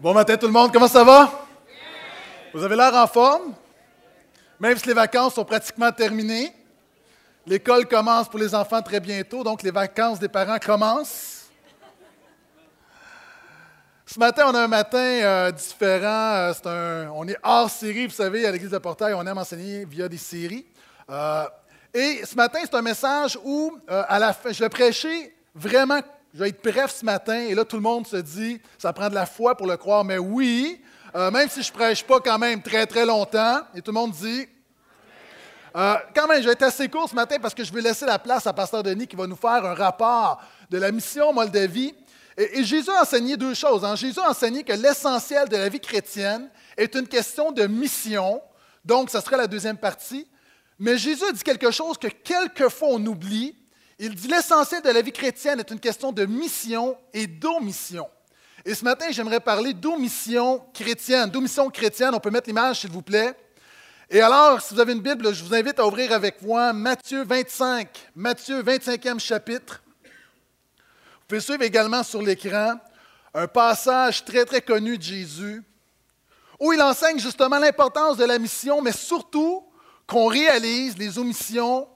Bon matin tout le monde, comment ça va? Vous avez l'air en forme? Même si les vacances sont pratiquement terminées. L'école commence pour les enfants très bientôt, donc les vacances des parents commencent. Ce matin, on a un matin euh, différent. Euh, on est hors série, vous savez, à l'Église de Portail, on aime enseigner via des séries. Euh, et ce matin, c'est un message où, à la fin, je vais prêcher vraiment je vais être bref ce matin, et là, tout le monde se dit, ça prend de la foi pour le croire, mais oui, euh, même si je ne prêche pas quand même très, très longtemps, et tout le monde dit, euh, quand même, je vais être assez court ce matin parce que je vais laisser la place à Pasteur Denis qui va nous faire un rapport de la mission Moldavie. Et, Jésus a enseigné deux choses. Hein. Jésus a enseigné que l'essentiel de la vie chrétienne est une question de mission. Donc, ce serait la deuxième partie. Mais Jésus a dit quelque chose que quelquefois on oublie, il dit l'essentiel de la vie chrétienne est une question de mission et d'omission. Et ce matin, j'aimerais parler d'omission chrétienne. D'omission chrétienne, on peut mettre l'image, s'il vous plaît. Et alors, si vous avez une Bible, je vous invite à ouvrir avec moi Matthieu 25, Matthieu 25e chapitre. Vous pouvez suivre également sur l'écran un passage très, très connu de Jésus, où il enseigne justement l'importance de la mission, mais surtout qu'on réalise les omissions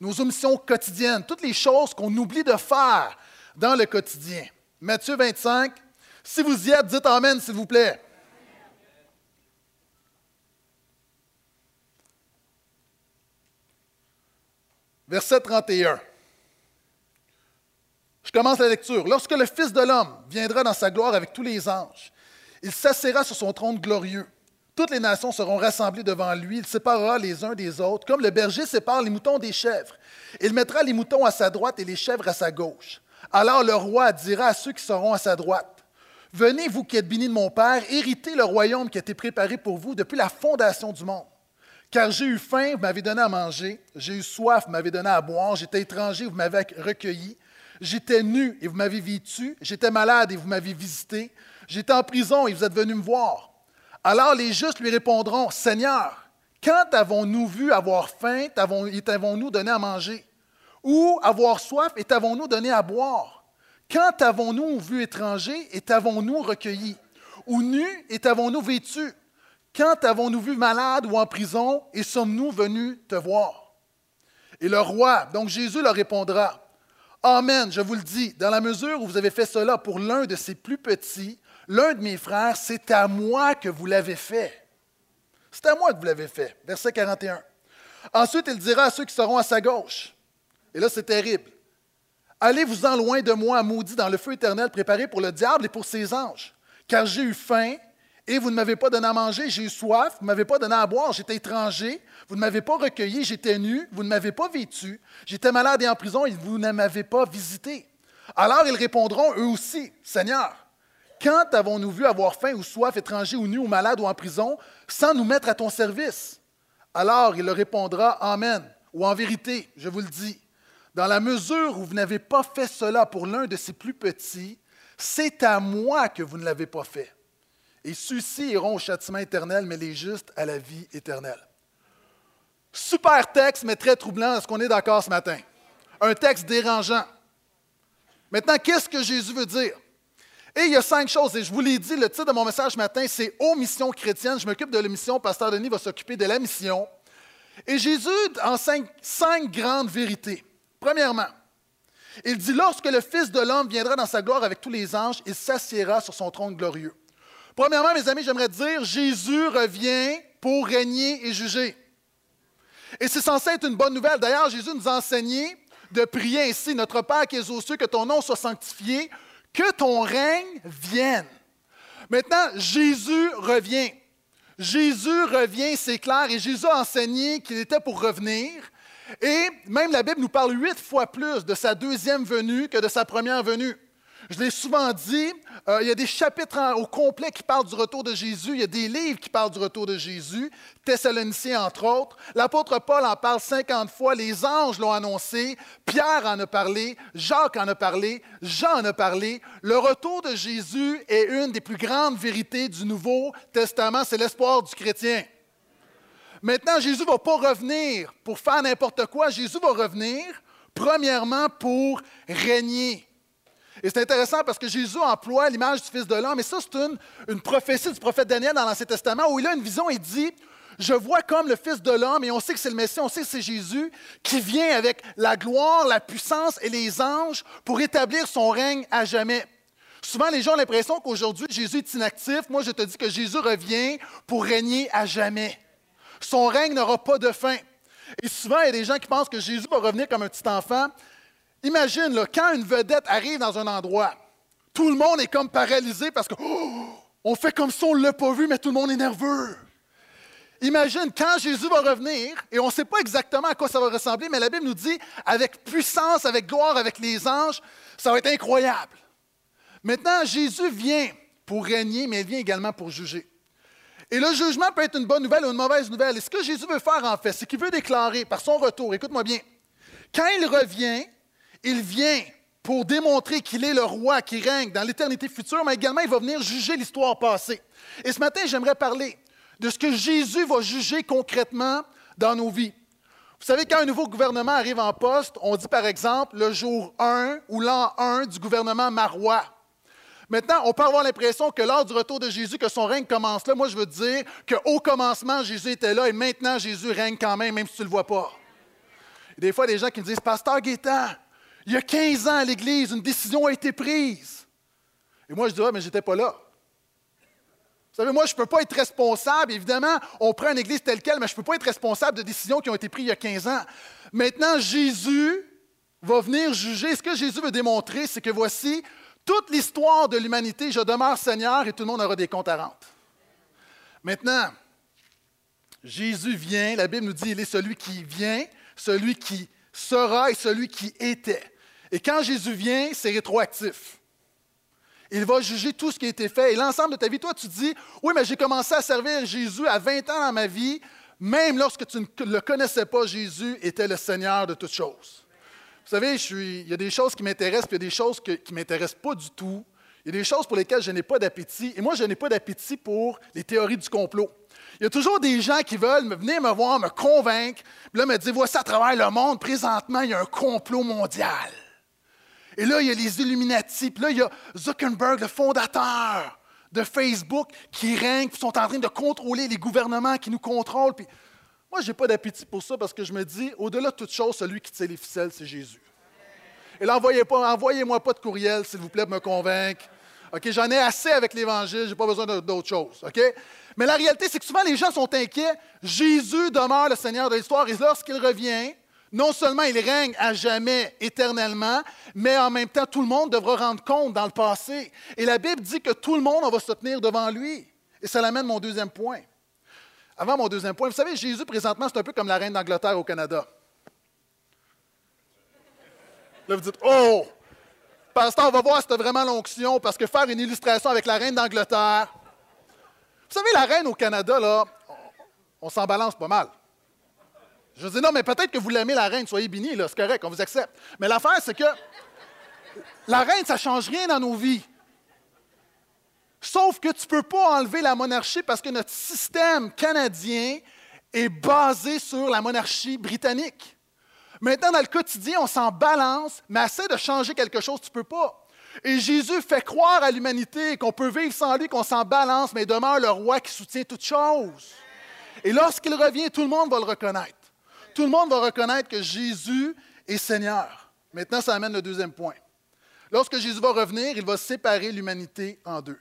nos omissions quotidiennes, toutes les choses qu'on oublie de faire dans le quotidien. Matthieu 25, si vous y êtes, dites Amen, s'il vous plaît. Verset 31. Je commence la lecture. Lorsque le Fils de l'homme viendra dans sa gloire avec tous les anges, il s'assera sur son trône glorieux. Toutes les nations seront rassemblées devant lui. Il séparera les uns des autres, comme le berger sépare les moutons des chèvres. Il mettra les moutons à sa droite et les chèvres à sa gauche. Alors le roi dira à ceux qui seront à sa droite, Venez, vous qui êtes bénis de mon Père, héritez le royaume qui a été préparé pour vous depuis la fondation du monde. Car j'ai eu faim, vous m'avez donné à manger, j'ai eu soif, vous m'avez donné à boire, j'étais étranger, vous m'avez recueilli, j'étais nu et vous m'avez vêtu, j'étais malade et vous m'avez visité, j'étais en prison et vous êtes venu me voir. Alors les justes lui répondront, Seigneur, quand avons-nous vu avoir faim et t'avons-nous donné à manger? Ou avoir soif et t'avons-nous donné à boire? Quand avons-nous vu étranger et t'avons-nous recueilli? Ou nu et t'avons-nous vêtu? Quand avons-nous vu malade ou en prison et sommes-nous venus te voir? Et le roi, donc Jésus leur répondra, Amen, je vous le dis, dans la mesure où vous avez fait cela pour l'un de ces plus petits, l'un de mes frères, c'est à moi que vous l'avez fait. C'est à moi que vous l'avez fait. Verset 41. Ensuite, il dira à ceux qui seront à sa gauche, et là c'est terrible, Allez-vous-en loin de moi, maudit, dans le feu éternel préparé pour le diable et pour ses anges, car j'ai eu faim et vous ne m'avez pas donné à manger, j'ai eu soif, vous ne m'avez pas donné à boire, j'étais étranger, vous ne m'avez pas recueilli, j'étais nu, vous ne m'avez pas vêtu, j'étais malade et en prison et vous ne m'avez pas visité. Alors ils répondront eux aussi, Seigneur, quand avons-nous vu avoir faim ou soif, étranger ou nu ou malade ou en prison, sans nous mettre à ton service? Alors il leur répondra, Amen, ou en vérité, je vous le dis, dans la mesure où vous n'avez pas fait cela pour l'un de ces plus petits, c'est à moi que vous ne l'avez pas fait. Et ceux-ci iront au châtiment éternel, mais les justes à la vie éternelle. Super texte, mais très troublant. Est-ce qu'on est d'accord ce matin? Un texte dérangeant. Maintenant, qu'est-ce que Jésus veut dire? Et il y a cinq choses, et je vous l'ai dit, le titre de mon message ce matin, c'est Aux missions chrétiennes. Je m'occupe de la mission, Pasteur Denis va s'occuper de la mission. Et Jésus enseigne cinq grandes vérités. Premièrement, il dit Lorsque le Fils de l'homme viendra dans sa gloire avec tous les anges, il s'assiera sur son trône glorieux. Premièrement, mes amis, j'aimerais dire Jésus revient pour régner et juger. Et c'est censé être une bonne nouvelle. D'ailleurs, Jésus nous a enseigné de prier ainsi Notre Père qui es aux cieux, que ton nom soit sanctifié, que ton règne vienne. Maintenant, Jésus revient. Jésus revient, c'est clair, et Jésus a enseigné qu'il était pour revenir. Et même la Bible nous parle huit fois plus de sa deuxième venue que de sa première venue. Je l'ai souvent dit, euh, il y a des chapitres au complet qui parlent du retour de Jésus, il y a des livres qui parlent du retour de Jésus, Thessaloniciens entre autres. L'apôtre Paul en parle 50 fois, les anges l'ont annoncé, Pierre en a parlé, Jacques en a parlé, Jean en a parlé. Le retour de Jésus est une des plus grandes vérités du Nouveau Testament, c'est l'espoir du chrétien. Maintenant, Jésus ne va pas revenir pour faire n'importe quoi, Jésus va revenir premièrement pour régner. Et c'est intéressant parce que Jésus emploie l'image du Fils de l'homme, et ça, c'est une, prophétie du prophète Daniel dans l'Ancien Testament, où il a une vision et dit Je vois comme le Fils de l'homme, et on sait que c'est le Messie, on sait que c'est Jésus, qui vient avec la gloire, la puissance et les anges pour établir son règne à jamais. Souvent, les gens ont l'impression qu'aujourd'hui, Jésus est inactif. Moi, je te dis que Jésus revient pour régner à jamais. Son règne n'aura pas de fin. Et souvent, il y a des gens qui pensent que Jésus va revenir comme un petit enfant. Imagine, quand une vedette arrive dans un endroit, tout le monde est comme paralysé parce que oh, on fait comme si on ne l'a pas vu, mais tout le monde est nerveux. Imagine quand Jésus va revenir, et on ne sait pas exactement à quoi ça va ressembler, mais la Bible nous dit avec puissance, avec gloire, avec les anges, ça va être incroyable. Maintenant, Jésus vient pour régner, mais il vient également pour juger. Et le jugement peut être une bonne nouvelle ou une mauvaise nouvelle. Et ce que Jésus veut faire, en fait, c'est qu'il veut déclarer par son retour, écoute-moi bien, quand il revient, il vient pour démontrer qu'il est le roi qui règne dans l'éternité future, mais également il va venir juger l'histoire passée. Et ce matin, j'aimerais parler de ce que Jésus va juger concrètement dans nos vies. Vous savez, quand un nouveau gouvernement arrive en poste, on dit par exemple le jour 1 ou l'an 1 du gouvernement marois. Maintenant, on peut avoir l'impression que lors du retour de Jésus, que son règne commence là. Moi, je veux dire qu'au commencement, Jésus était là et maintenant, Jésus règne quand même, même si tu ne le vois pas. des fois, des gens qui me disent, Pasteur Gaétan, il y a 15 ans à l'Église, une décision a été prise. Et moi, je dis, ah, mais je n'étais pas là. Vous savez, moi, je ne peux pas être responsable. Évidemment, on prend une Église telle qu'elle, mais je ne peux pas être responsable de décisions qui ont été prises il y a 15 ans. Maintenant, Jésus va venir juger. Ce que Jésus veut démontrer, c'est que voici, toute l'histoire de l'humanité, je demeure Seigneur et tout le monde aura des comptes à rendre. Maintenant, Jésus vient, la Bible nous dit, il est celui qui vient, celui qui sera et celui qui était. Et quand Jésus vient, c'est rétroactif. Il va juger tout ce qui a été fait. Et l'ensemble de ta vie, toi, tu dis, oui, mais j'ai commencé à servir Jésus à 20 ans dans ma vie, même lorsque tu ne le connaissais pas, Jésus était le Seigneur de toutes choses. Vous savez, il y a des choses qui m'intéressent, puis il y a des choses qui ne m'intéressent pas du tout. Il y a des choses pour lesquelles je n'ai pas d'appétit. Et moi, je n'ai pas d'appétit pour les théories du complot. Il y a toujours des gens qui veulent venir me voir, me convaincre, puis là, me dire voici à travers le monde, présentement, il y a un complot mondial. Et là, il y a les Illuminati, puis là, il y a Zuckerberg, le fondateur de Facebook, qui règne, qui sont en train de contrôler les gouvernements qui nous contrôlent. Moi, je n'ai pas d'appétit pour ça parce que je me dis, au-delà de toute chose, celui qui tient les ficelles, c'est Jésus. Et là, envoyez-moi pas de courriel, s'il vous plaît, pour me convaincre. OK, j'en ai assez avec l'Évangile, je n'ai pas besoin d'autre chose. OK? Mais la réalité, c'est que souvent les gens sont inquiets. Jésus demeure le Seigneur de l'histoire et lorsqu'il revient, non seulement il règne à jamais, éternellement, mais en même temps, tout le monde devra rendre compte dans le passé. Et la Bible dit que tout le monde va se tenir devant lui. Et ça l'amène mon deuxième point. Avant mon deuxième point, vous savez, Jésus, présentement, c'est un peu comme la reine d'Angleterre au Canada. Là, vous dites, oh, pasteur, on va voir si tu vraiment l'onction, parce que faire une illustration avec la reine d'Angleterre. Vous savez, la reine au Canada, là, on, s'en balance pas mal. Je dis, non, mais peut-être que vous l'aimez, la reine, soyez bénis, c'est correct, on vous accepte. Mais l'affaire, c'est que la reine, ça ne change rien dans nos vies. Sauf que tu ne peux pas enlever la monarchie parce que notre système canadien est basé sur la monarchie britannique. Maintenant, dans le quotidien, on s'en balance, mais essaie de changer quelque chose, tu ne peux pas. Et Jésus fait croire à l'humanité qu'on peut vivre sans lui, qu'on s'en balance, mais il demeure le roi qui soutient toutes choses. Et lorsqu'il revient, tout le monde va le reconnaître. Tout le monde va reconnaître que Jésus est Seigneur. Maintenant, ça amène le deuxième point. Lorsque Jésus va revenir, il va séparer l'humanité en deux.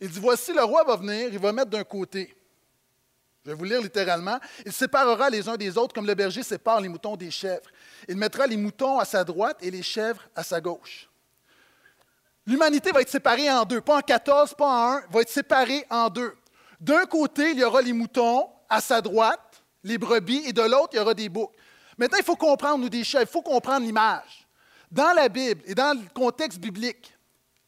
Il dit, voici, le roi va venir, il va mettre d'un côté. Je vais vous lire littéralement. Il séparera les uns des autres comme le berger sépare les moutons des chèvres. Il mettra les moutons à sa droite et les chèvres à sa gauche. L'humanité va être séparée en deux, pas en 14, pas en un, va être séparée en deux. D'un côté, il y aura les moutons à sa droite, les brebis, et de l'autre, il y aura des boucs. Maintenant, il faut comprendre, nous, des chèvres, il faut comprendre l'image. Dans la Bible et dans le contexte biblique,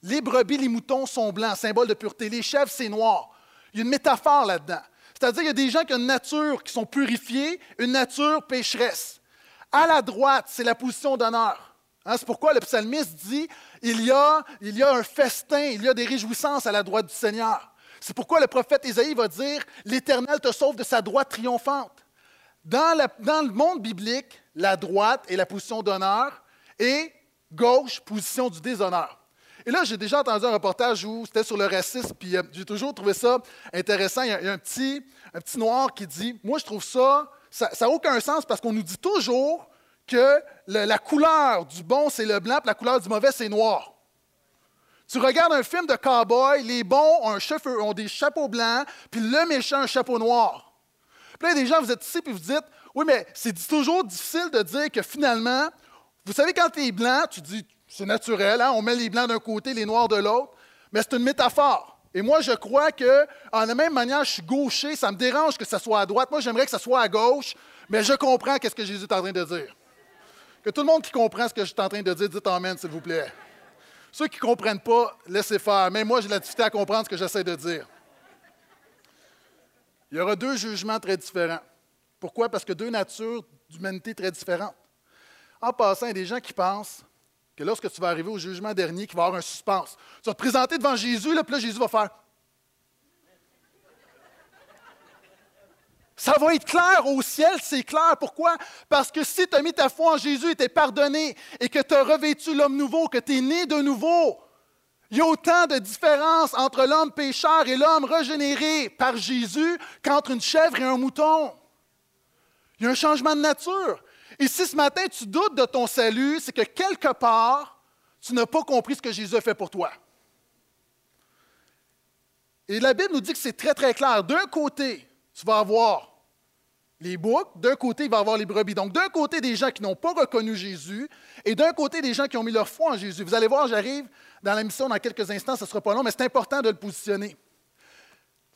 les brebis, les moutons sont blancs, symbole de pureté. Les chèvres, c'est noir. Il y a une métaphore là-dedans. C'est-à-dire qu'il y a des gens qui ont une nature qui sont purifiés, une nature pécheresse. À la droite, c'est la position d'honneur. Hein, c'est pourquoi le psalmiste dit il y, a, il y a un festin, il y a des réjouissances à la droite du Seigneur. C'est pourquoi le prophète Isaïe va dire L'Éternel te sauve de sa droite triomphante. Dans, le monde biblique, la droite est la position d'honneur et gauche, position du déshonneur. Et là, j'ai déjà entendu un reportage où c'était sur le racisme, puis euh, j'ai toujours trouvé ça intéressant. Il y a, un, petit, un noir qui dit Moi, je trouve ça, ça n'a aucun sens parce qu'on nous dit toujours que la couleur du bon, c'est le blanc, puis la couleur du mauvais, c'est noir. Tu regardes un film de cow-boy, les bons ont, ont, des chapeaux blancs, puis le méchant un chapeau noir. Puis là, des gens, vous êtes ici, puis vous dites Oui, mais c'est toujours difficile de dire que finalement, vous savez, quand tu es blanc, tu dis C'est naturel, hein? on met les blancs d'un côté, les noirs de l'autre, mais c'est une métaphore. Et moi, je crois que, en la même manière, je suis gaucher, ça me dérange que ça soit à droite. Moi, j'aimerais que ça soit à gauche, mais je comprends qu'est-ce que Jésus est en train de dire. Que tout le monde qui comprend ce que je suis en train de dire, dites Amen, s'il vous plaît. Ceux qui ne comprennent pas, laissez faire. Mais moi, j'ai la difficulté à comprendre ce que j'essaie de dire. Il y aura deux jugements très différents. Pourquoi? Parce que deux natures d'humanité très différentes. En passant, il y a des gens qui pensent que lorsque tu vas arriver au jugement dernier, qu'il va y avoir un suspense. Tu vas te présenter devant Jésus, là, puis là, Jésus va faire Ça va être clair au ciel, c'est clair. Pourquoi? Parce que si tu as mis ta foi en Jésus et tu es pardonné et que tu as revêtu l'homme nouveau, que tu es né de nouveau, il y a autant de différence entre l'homme pécheur et l'homme régénéré par Jésus qu'entre une chèvre et un mouton. Il y a un changement de nature. Et si ce matin tu doutes de ton salut, c'est que quelque part, tu n'as pas compris ce que Jésus a fait pour toi. Et la Bible nous dit que c'est très, très clair. D'un côté, tu vas avoir les boucs, d'un côté, il va avoir les brebis. Donc, d'un côté, des gens qui n'ont pas reconnu Jésus, et d'un côté, des gens qui ont mis leur foi en Jésus. Vous allez voir, j'arrive dans la mission dans quelques instants, ce ne sera pas long, mais c'est important de le positionner.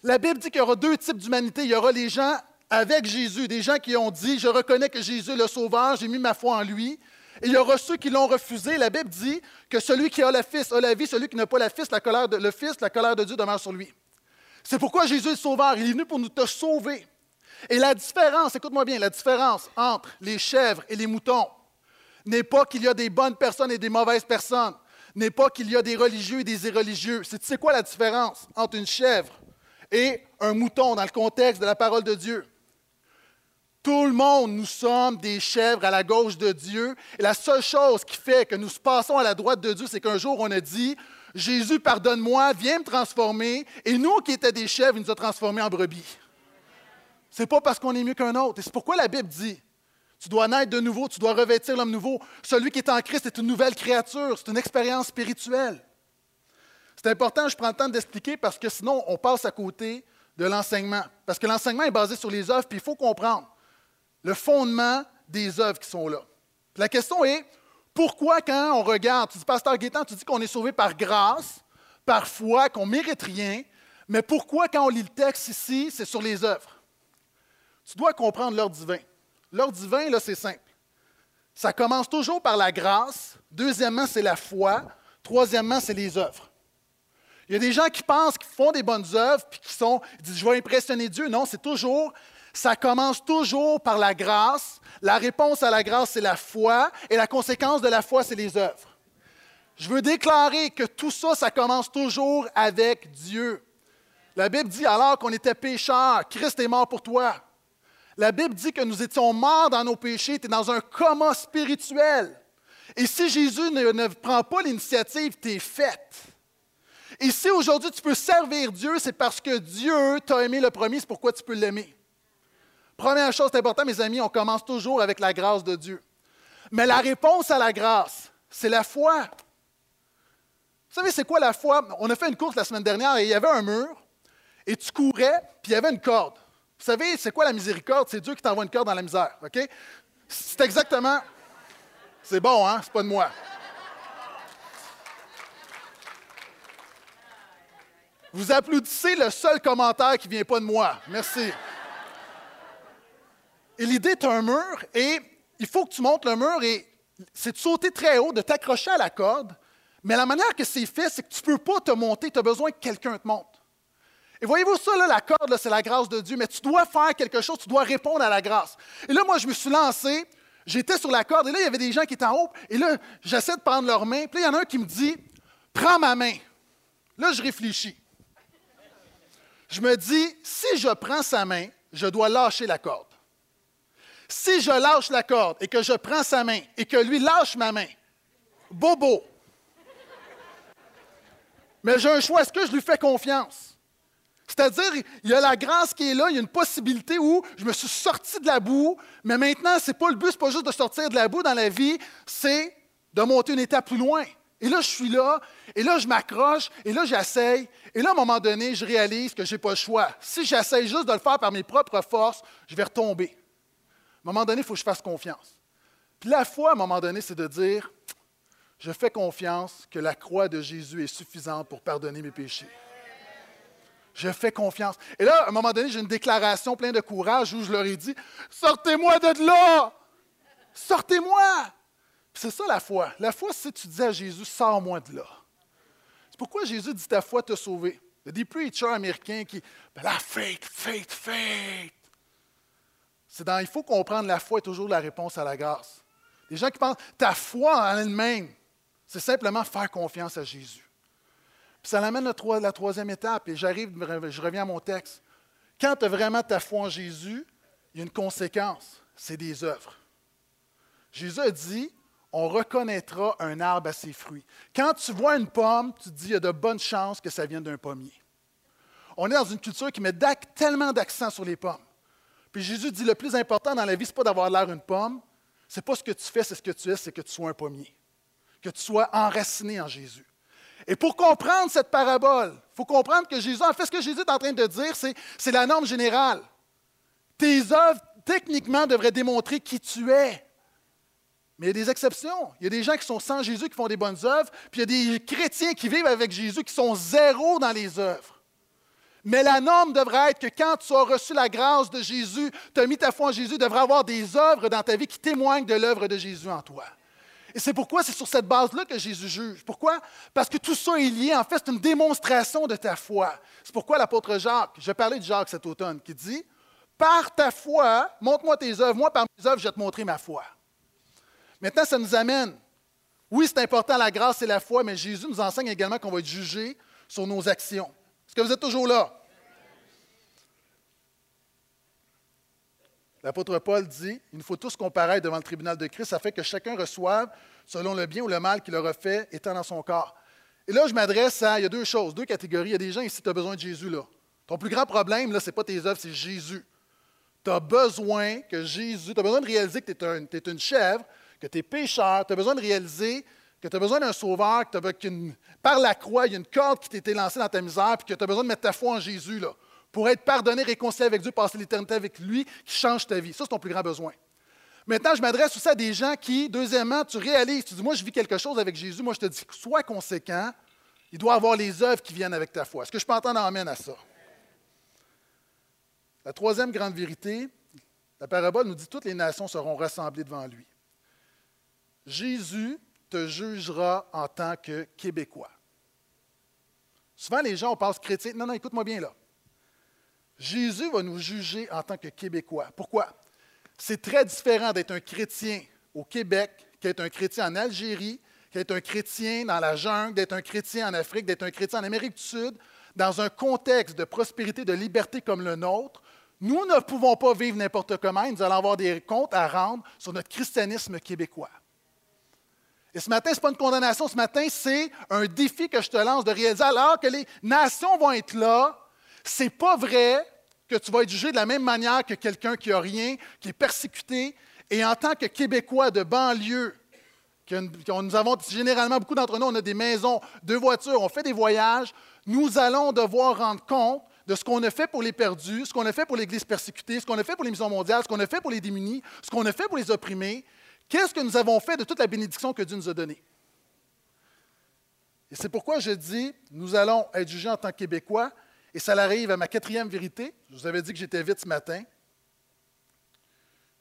La Bible dit qu'il y aura deux types d'humanité. Il y aura les gens avec Jésus, des gens qui ont dit, je reconnais que Jésus est le Sauveur, j'ai mis ma foi en lui. Et il y aura ceux qui l'ont refusé. La Bible dit que celui qui a le Fils a la vie, celui qui n'a pas le Fils, la colère de, le Fils, la colère de Dieu demeure sur lui. C'est pourquoi Jésus est le sauveur. Il est venu pour nous te sauver. Et la différence, écoute-moi bien, la différence entre les chèvres et les moutons n'est pas qu'il y a des bonnes personnes et des mauvaises personnes, n'est pas qu'il y a des religieux et des irreligieux. C'est tu sais quoi la différence entre une chèvre et un mouton dans le contexte de la parole de Dieu? Tout le monde, nous sommes des chèvres à la gauche de Dieu. Et la seule chose qui fait que nous passons à la droite de Dieu, c'est qu'un jour, on a dit, Jésus, pardonne-moi, viens me transformer. Et nous qui étions des chèvres, il nous a transformés en brebis. Ce n'est pas parce qu'on est mieux qu'un autre. Et c'est pourquoi la Bible dit tu dois naître de nouveau, tu dois revêtir l'homme nouveau. Celui qui est en Christ est une nouvelle créature, c'est une expérience spirituelle. C'est important, je prends le temps d'expliquer parce que sinon, on passe à côté de l'enseignement. Parce que l'enseignement est basé sur les œuvres, puis il faut comprendre le fondement des œuvres qui sont là. la question est, pourquoi quand on regarde, tu dis, Pasteur Guétan, tu dis qu'on est sauvé par grâce, par foi, qu'on ne mérite rien, mais pourquoi quand on lit le texte ici, c'est sur les œuvres? Tu dois comprendre l'ordre divin. L'ordre divin, là, c'est simple. Ça commence toujours par la grâce. Deuxièmement, c'est la foi. Troisièmement, c'est les œuvres. Il y a des gens qui pensent qu'ils font des bonnes œuvres, puis qui sont, ils disent, je vais impressionner Dieu. Non, c'est toujours, ça commence toujours par la grâce. La réponse à la grâce, c'est la foi, et la conséquence de la foi, c'est les œuvres. Je veux déclarer que tout ça, ça commence toujours avec Dieu. La Bible dit alors qu'on était pécheurs, Christ est mort pour toi. La Bible dit que nous étions morts dans nos péchés, tu es dans un coma spirituel. Et si Jésus ne, prend pas l'initiative, tu es faite. Et si aujourd'hui tu peux servir Dieu, c'est parce que Dieu t'a aimé le premier, c'est pourquoi tu peux l'aimer. Première chose, c'est important, mes amis, on commence toujours avec la grâce de Dieu. Mais la réponse à la grâce, c'est la foi. Vous savez, c'est quoi la foi? On a fait une course la semaine dernière et il y avait un mur, et tu courais, puis il y avait une corde. Vous savez, c'est quoi la miséricorde? C'est Dieu qui t'envoie une corde dans la misère, OK? C'est exactement. C'est bon, hein? C'est pas de moi. Vous applaudissez le seul commentaire qui vient pas de moi. Merci. Et l'idée est un mur et il faut que tu montes le mur et c'est de sauter très haut, de t'accrocher à la corde. Mais la manière que c'est fait, c'est que tu ne peux pas te monter, tu as besoin que quelqu'un te monte. Et voyez-vous ça, là, la corde, c'est la grâce de Dieu, mais tu dois faire quelque chose, tu dois répondre à la grâce. Et là, moi, je me suis lancé, j'étais sur la corde, et là, il y avait des gens qui étaient en haut, et là, j'essaie de prendre leur main, puis là, il y en a un qui me dit, prends ma main. Là, je réfléchis. Je me dis, si je prends sa main, je dois lâcher la corde. Si je lâche la corde et que je prends sa main et que lui lâche ma main, bobo. Mais j'ai un choix. Est-ce que je lui fais confiance? C'est-à-dire, il y a la grâce qui est là, il y a une possibilité où je me suis sorti de la boue, mais maintenant, ce n'est pas le but, ce n'est pas juste de sortir de la boue dans la vie, c'est de monter une étape plus loin. Et là, je suis là, et là, je m'accroche, et là, j'essaye, et là, à un moment donné, je réalise que je n'ai pas le choix. Si j'essaye juste de le faire par mes propres forces, je vais retomber. À un moment donné, il faut que je fasse confiance. Puis la foi, à un moment donné, c'est de dire, je fais confiance que la croix de Jésus est suffisante pour pardonner mes péchés. Je fais confiance. Et là, à un moment donné, j'ai une déclaration pleine de courage où je leur ai dit Sortez-moi de là Sortez-moi C'est ça la foi. La foi, c'est tu dis à Jésus Sors-moi de là. C'est pourquoi Jésus dit Ta foi t'a sauvé. Il y a des preachers américains qui ben, La faith, faith, faith. C'est dans Il faut comprendre la foi est toujours la réponse à la grâce. Les gens qui pensent Ta foi en elle-même, c'est simplement faire confiance à Jésus. Puis ça l'amène à la troisième étape, et j'arrive, je reviens à mon texte. Quand tu as vraiment ta foi en Jésus, il y a une conséquence, c'est des œuvres. Jésus a dit, on reconnaîtra un arbre à ses fruits. Quand tu vois une pomme, tu te dis, il y a de bonnes chances que ça vienne d'un pommier. On est dans une culture qui met tellement d'accent sur les pommes. Puis Jésus dit, le plus important dans la vie, ce n'est pas d'avoir l'air une pomme, ce n'est pas ce que tu fais, c'est ce que tu es, c'est que tu sois un pommier, que tu sois enraciné en Jésus. Et pour comprendre cette parabole, il faut comprendre que Jésus, en fait, ce que Jésus est en train de dire, c'est la norme générale. Tes œuvres, techniquement, devraient démontrer qui tu es. Mais il y a des exceptions. Il y a des gens qui sont sans Jésus qui font des bonnes œuvres, puis il y a des chrétiens qui vivent avec Jésus qui sont zéro dans les œuvres. Mais la norme devrait être que quand tu as reçu la grâce de Jésus, tu as mis ta foi en Jésus, devrait avoir des œuvres dans ta vie qui témoignent de l'œuvre de Jésus en toi. Et c'est pourquoi c'est sur cette base-là que Jésus juge. Pourquoi? Parce que tout ça est lié. En fait, c'est une démonstration de ta foi. C'est pourquoi l'apôtre Jacques, je parlais de Jacques cet automne, qui dit Par ta foi, montre-moi tes œuvres. Moi, par mes œuvres, je vais te montrer ma foi. Maintenant, ça nous amène. Oui, c'est important, la grâce et la foi, mais Jésus nous enseigne également qu'on va être jugé sur nos actions. Est-ce que vous êtes toujours là? L'apôtre Paul dit, il nous faut tous comparaître devant le tribunal de Christ afin que chacun reçoive selon le bien ou le mal qu'il aura fait étant dans son corps. Et là, je m'adresse à, il y a deux choses, deux catégories. Il y a des gens ici, tu as besoin de Jésus là. Ton plus grand problème, là, ce n'est pas tes œuvres, c'est Jésus. Tu as besoin que Jésus, tu as besoin de réaliser que tu es, une chèvre, que tu es pécheur, tu as besoin de réaliser que tu as besoin d'un sauveur, que, par la croix, il y a une corde qui t'a été lancée dans ta misère, puis que tu as besoin de mettre ta foi en Jésus. Là pour être pardonné, réconcilié avec Dieu, passer l'éternité avec lui, qui change ta vie. Ça, c'est ton plus grand besoin. Maintenant, je m'adresse aussi à des gens qui, deuxièmement, tu réalises, tu dis, moi, je vis quelque chose avec Jésus, moi, je te dis, sois conséquent, il doit avoir les œuvres qui viennent avec ta foi. Est-ce que je peux entendre amène à ça? La troisième grande vérité, la parabole nous dit toutes les nations seront rassemblées devant lui. Jésus te jugera en tant que Québécois. Souvent, les gens, on chrétien. Non, non, écoute-moi bien là. Jésus va nous juger en tant que Québécois. Pourquoi? C'est très différent d'être un chrétien au Québec qu'être un chrétien en Algérie, qu'être un chrétien dans la jungle, d'être un chrétien en Afrique, d'être un chrétien en Amérique du Sud, dans un contexte de prospérité, de liberté comme le nôtre. Nous ne pouvons pas vivre n'importe comment nous allons avoir des comptes à rendre sur notre christianisme québécois. Et ce matin, ce n'est pas une condamnation, ce matin, c'est un défi que je te lance de réaliser alors que les nations vont être là c'est pas vrai que tu vas être jugé de la même manière que quelqu'un qui n'a rien, qui est persécuté. Et en tant que Québécois de banlieue, que nous avons généralement, beaucoup d'entre nous, on a des maisons, deux voitures, on fait des voyages, nous allons devoir rendre compte de ce qu'on a fait pour les perdus, ce qu'on a fait pour l'Église persécutée, ce qu'on a fait pour les missions mondiales, ce qu'on a fait pour les démunis, ce qu'on a fait pour les opprimés. Qu'est-ce que nous avons fait de toute la bénédiction que Dieu nous a donnée? Et c'est pourquoi je dis, nous allons être jugés en tant que Québécois, et ça arrive à ma quatrième vérité. Je vous avais dit que j'étais vite ce matin.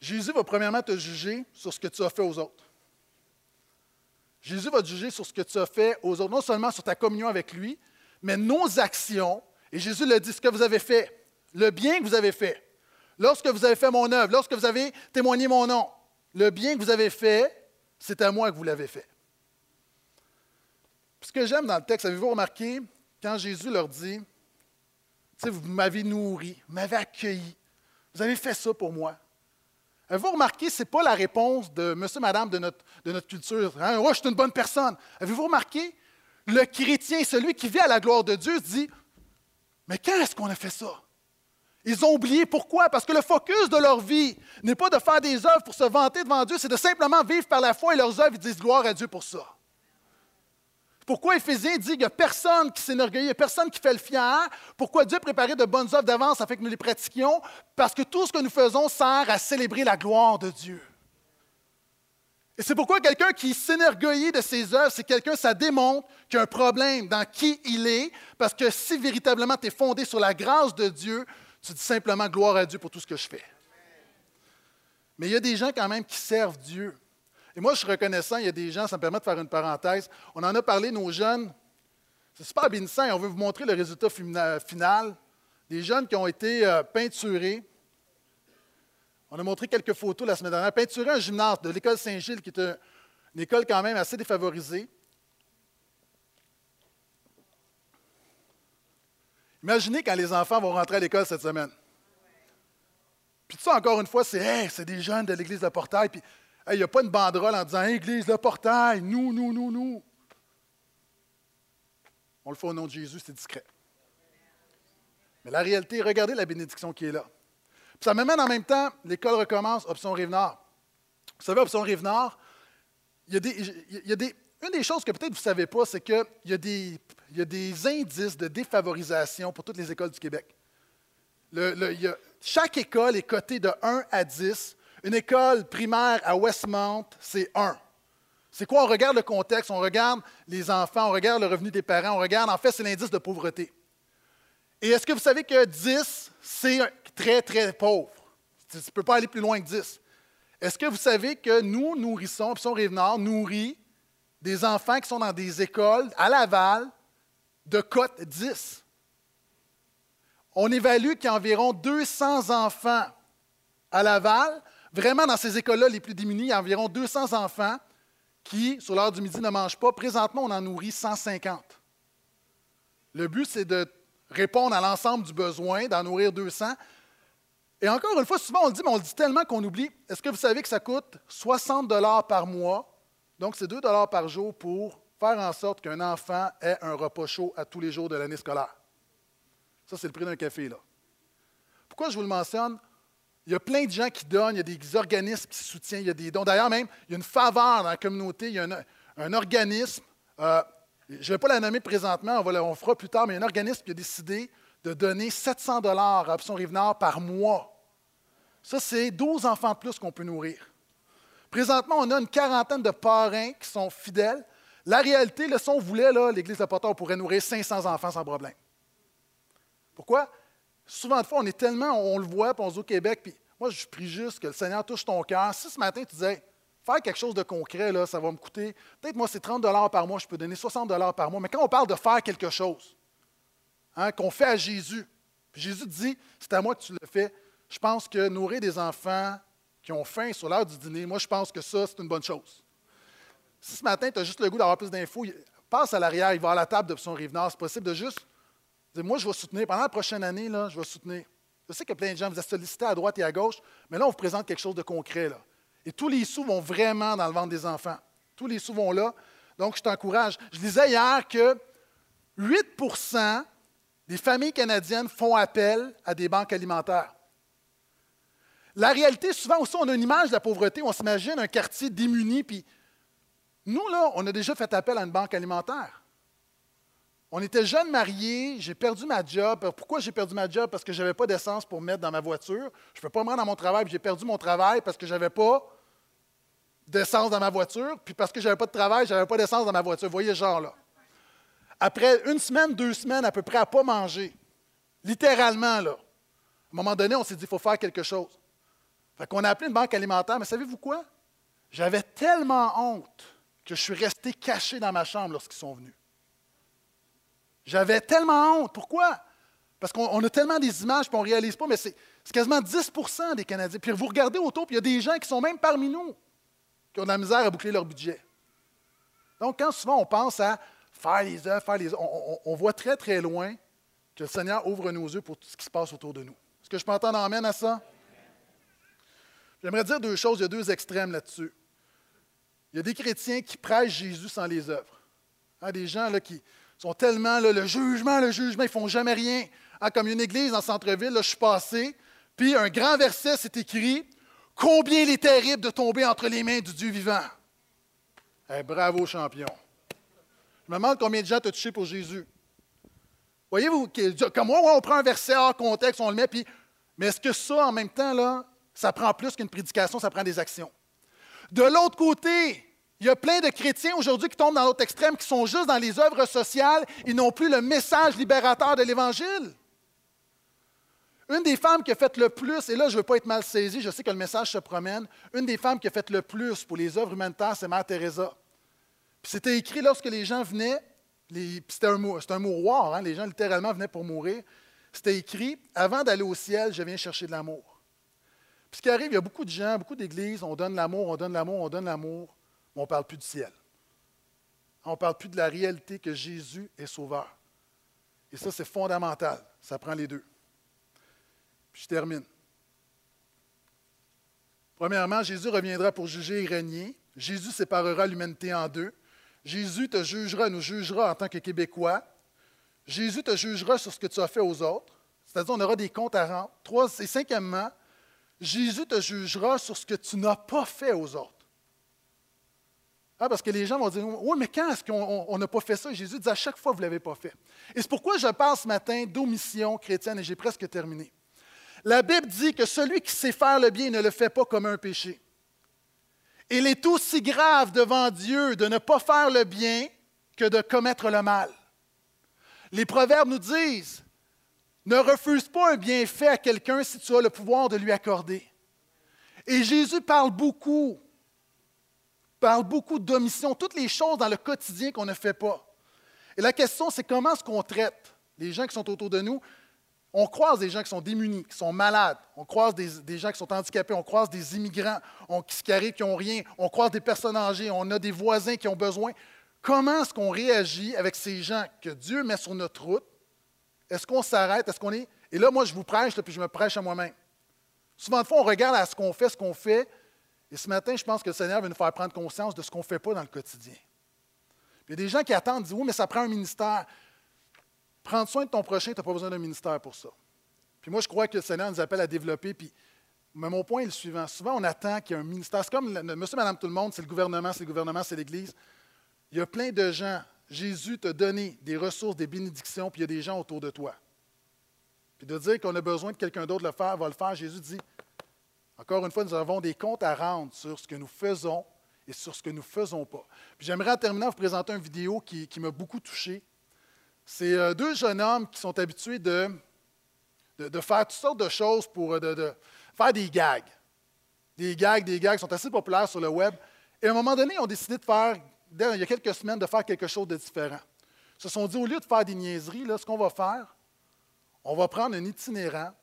Jésus va premièrement te juger sur ce que tu as fait aux autres. Jésus va te juger sur ce que tu as fait aux autres, non seulement sur ta communion avec lui, mais nos actions. Et Jésus le dit, ce que vous avez fait, le bien que vous avez fait, lorsque vous avez fait mon œuvre, lorsque vous avez témoigné mon nom, le bien que vous avez fait, c'est à moi que vous l'avez fait. ce que j'aime dans le texte, avez-vous remarqué, quand Jésus leur dit, vous m'avez nourri, vous m'avez accueilli. Vous avez fait ça pour moi. Avez-vous remarqué, ce n'est pas la réponse de monsieur, madame de notre, de notre culture. Hein? Je suis une bonne personne. Avez-vous remarqué? Le chrétien, celui qui vit à la gloire de Dieu, dit Mais quand est-ce qu'on a fait ça? Ils ont oublié pourquoi? Parce que le focus de leur vie n'est pas de faire des œuvres pour se vanter devant Dieu, c'est de simplement vivre par la foi et leurs œuvres. Ils disent gloire à Dieu pour ça. Pourquoi Éphésiens dit qu'il n'y a personne qui s'énorgueillit, il n'y personne qui fait le fier? Pourquoi Dieu a de bonnes œuvres d'avance afin que nous les pratiquions? Parce que tout ce que nous faisons sert à célébrer la gloire de Dieu. Et c'est pourquoi quelqu'un qui s'énorgueillit de ses œuvres, c'est quelqu'un, ça démontre qu'il y a un problème dans qui il est, parce que si véritablement tu es fondé sur la grâce de Dieu, tu dis simplement gloire à Dieu pour tout ce que je fais. Mais il y a des gens quand même qui servent Dieu. Et moi, je suis reconnaissant, il y a des gens, ça me permet de faire une parenthèse. On en a parlé, nos jeunes. C'est super bénissant et on veut vous montrer le résultat final. Des jeunes qui ont été euh, peinturés. On a montré quelques photos la semaine dernière. Peinturés un gymnase de l'école Saint-Gilles, qui est une école quand même assez défavorisée. Imaginez quand les enfants vont rentrer à l'école cette semaine. Puis ça, encore une fois, c'est c'est des jeunes de l'église de Portail. Puis il n'y a pas une banderole en disant Église, le portail, nous, nous, nous, nous. On le fait au nom de Jésus, c'est discret. Mais la réalité, regardez la bénédiction qui est là. Puis ça m'amène en même temps, l'école recommence, option Rive-Nord. Vous savez, option Rive-Nord, il y a des, il y a des, une des choses que peut-être vous ne savez pas, c'est qu'il y, a des, y a des indices de défavorisation pour toutes les écoles du Québec. Chaque école est cotée de 1 à 10 une école primaire à Westmount, c'est 1. C'est quoi? On regarde le contexte, on regarde les enfants, on regarde le revenu des parents, on regarde, en fait, c'est l'indice de pauvreté. Et est-ce que vous savez que 10, c'est très, très pauvre? Tu ne peux pas aller plus loin que 10. Est-ce que vous savez que nous nourrissons, Option Rive-Nord nourrit des enfants qui sont dans des écoles à Laval de cote 10? On évalue qu'il y a environ 200 enfants à Laval Vraiment, dans ces écoles-là, les plus démunies, il y a environ 200 enfants qui, sur l'heure du midi, ne mangent pas. Présentement, on en nourrit 150. Le but, c'est de répondre à l'ensemble du besoin, d'en nourrir 200. Et encore une fois, souvent on le dit, mais on le dit tellement qu'on oublie. Est-ce que vous savez que ça coûte 60 par mois? Donc, c'est 2 par jour pour faire en sorte qu'un enfant ait un repas chaud à tous les jours de l'année scolaire. Ça, c'est le prix d'un café, là. Pourquoi je vous le mentionne? Il y a plein de gens qui donnent, il y a des organismes qui soutiennent, il y a des dons. D'ailleurs, même, il y a une faveur dans la communauté, il y a un, organisme, euh, je ne vais pas la nommer présentement, on, on fera plus tard, mais il y a un organisme qui a décidé de donner 700 dollars à Option Rive-Nord par mois. Ça, c'est 12 enfants de plus qu'on peut nourrir. Présentement, on a une quarantaine de parrains qui sont fidèles. La réalité, le si on voulait, l'Église de Potter, pourrait nourrir 500 enfants sans problème. Pourquoi? Souvent de fois, on est tellement, on le voit, puis on se dit au Québec, puis moi, je prie juste que le Seigneur touche ton cœur. Si ce matin, tu disais, faire quelque chose de concret, là, ça va me coûter, peut-être moi, c'est 30 par mois, je peux donner 60 par mois, mais quand on parle de faire quelque chose, hein, qu'on fait à Jésus, puis Jésus dit, c'est à moi que tu le fais, je pense que nourrir des enfants qui ont faim sur l'heure du dîner, moi, je pense que ça, c'est une bonne chose. Si ce matin, tu as juste le goût d'avoir plus d'infos, passe à l'arrière, il va à la table d'option Rive-Nord. C'est possible de juste moi, je vais soutenir, pendant la prochaine année, là, je vais soutenir. Je sais que plein de gens vous ont sollicité à droite et à gauche, mais là, on vous présente quelque chose de concret. Là. Et tous les sous vont vraiment dans le ventre des enfants. Tous les sous vont là. Donc, je t'encourage. Je disais hier que 8% des familles canadiennes font appel à des banques alimentaires. La réalité, souvent aussi, on a une image de la pauvreté. On s'imagine un quartier démuni, puis nous, là, on a déjà fait appel à une banque alimentaire. On était jeunes mariés, j'ai perdu ma job. Pourquoi j'ai perdu ma job? Parce que je n'avais pas d'essence pour mettre dans ma voiture. Je ne peux pas me rendre à mon travail, j'ai perdu mon travail parce que je n'avais pas d'essence dans ma voiture. Puis parce que je n'avais pas de travail, je n'avais pas d'essence dans ma voiture. Vous voyez genre-là. Après une semaine, deux semaines à peu près à ne pas manger, littéralement, là, à un moment donné, on s'est dit, il faut faire quelque chose. Fait qu'on a appelé une banque alimentaire, mais savez-vous quoi? J'avais tellement honte que je suis resté caché dans ma chambre lorsqu'ils sont venus. J'avais tellement honte. Pourquoi? Parce qu'on a tellement des images et on ne réalise pas, mais c'est quasiment 10% des Canadiens. Puis vous regardez autour, puis il y a des gens qui sont même parmi nous qui ont de la misère à boucler leur budget. Donc, quand souvent on pense à faire les œuvres, faire les on, on, voit très, très loin que le Seigneur ouvre nos yeux pour tout ce qui se passe autour de nous. Est-ce que je peux entendre amène à ça? J'aimerais dire deux choses, il y a deux extrêmes là-dessus. Il y a des chrétiens qui prêchent Jésus sans les œuvres. Hein, des gens là, qui sont tellement le jugement, le jugement, ils ne font jamais rien. Hein, comme une église en centre-ville, je suis passé, puis un grand verset s'est écrit Combien il est terrible de tomber entre les mains du Dieu vivant. Eh, bravo, champion. Je me demande combien de gens t'ont touché pour Jésus. Voyez-vous, comme moi, on prend un verset hors contexte, on le met, puis. Mais est-ce que ça, en même temps, là, ça prend plus qu'une prédication, ça prend des actions? De l'autre côté, il y a plein de chrétiens aujourd'hui qui tombent dans l'autre extrême, qui sont juste dans les œuvres sociales, ils n'ont plus le message libérateur de l'Évangile. Une des femmes qui a fait le plus, et là je ne veux pas être mal saisi, je sais que le message se promène, une des femmes qui a fait le plus pour les œuvres humanitaires, c'est Mère Teresa. C'était écrit lorsque les gens venaient, c'était un, un, mouroir, hein, les gens littéralement venaient pour mourir. C'était écrit Avant d'aller au ciel, je viens chercher de l'amour. Puis ce qui arrive, il y a beaucoup de gens, beaucoup d'églises, on donne l'amour, on donne l'amour, on donne l'amour, on ne parle plus du ciel. On ne parle plus de la réalité que Jésus est sauveur. Et ça, c'est fondamental. Ça prend les deux. Puis je termine. Premièrement, Jésus reviendra pour juger et régner. Jésus séparera l'humanité en deux. Jésus te jugera, nous jugera en tant que Québécois. Jésus te jugera sur ce que tu as fait aux autres. C'est-à-dire, on aura des comptes à rendre. Trois, et cinquièmement, Jésus te jugera sur ce que tu n'as pas fait aux autres. Ah, parce que les gens vont dire Oui, mais quand est-ce qu'on n'a pas fait ça? Jésus dit À chaque fois, vous ne l'avez pas fait. Et c'est pourquoi je parle ce matin d'omission chrétienne et j'ai presque terminé. La Bible dit que celui qui sait faire le bien ne le fait pas comme un péché. Il est aussi grave devant Dieu de ne pas faire le bien que de commettre le mal. Les proverbes nous disent ne refuse pas un bienfait à quelqu'un si tu as le pouvoir de lui accorder. Et Jésus parle beaucoup, parle beaucoup d'omission, toutes les choses dans le quotidien qu'on ne fait pas. Et la question, c'est comment est-ce qu'on traite les gens qui sont autour de nous? On croise des gens qui sont démunis, qui sont malades. On croise des, gens qui sont handicapés. On croise des immigrants qui, arrivent, qui n'ont rien. On croise des personnes âgées. On a des voisins qui ont besoin. Comment est-ce qu'on réagit avec ces gens que Dieu met sur notre route? Est-ce qu'on s'arrête? Est-ce qu'on est? Et là, moi, je vous prêche, puis je me prêche à moi-même. Souvent de fois, on regarde à ce qu'on fait, ce qu'on fait. Et ce matin, je pense que le Seigneur veut nous faire prendre conscience de ce qu'on ne fait pas dans le quotidien. il y a des gens qui attendent, disent Oui, mais ça prend un ministère. Prendre soin de ton prochain, tu n'as pas besoin d'un ministère pour ça. Puis moi, je crois que le Seigneur nous appelle à développer. Puis, mais mon point est le suivant. Souvent, on attend qu'il y ait un ministère. C'est comme monsieur, madame, tout le monde, c'est le gouvernement, c'est le gouvernement, c'est l'Église. Il y a plein de gens. Jésus t'a donné des ressources, des bénédictions, puis il y a des gens autour de toi. Puis de dire qu'on a besoin de quelqu'un d'autre le faire, va le faire. Jésus dit, encore une fois, nous avons des comptes à rendre sur ce que nous faisons et sur ce que nous ne faisons pas. J'aimerais en terminant vous présenter une vidéo qui m'a beaucoup touché. C'est euh, deux jeunes hommes qui sont habitués de, faire toutes sortes de choses pour euh, faire des gags. Des gags, des gags sont assez populaires sur le web. Et à un moment donné, ils ont décidé de faire, il y a quelques semaines, de faire quelque chose de différent. Ils se sont dit, au lieu de faire des niaiseries, là, ce qu'on va faire, on va prendre un itinérant,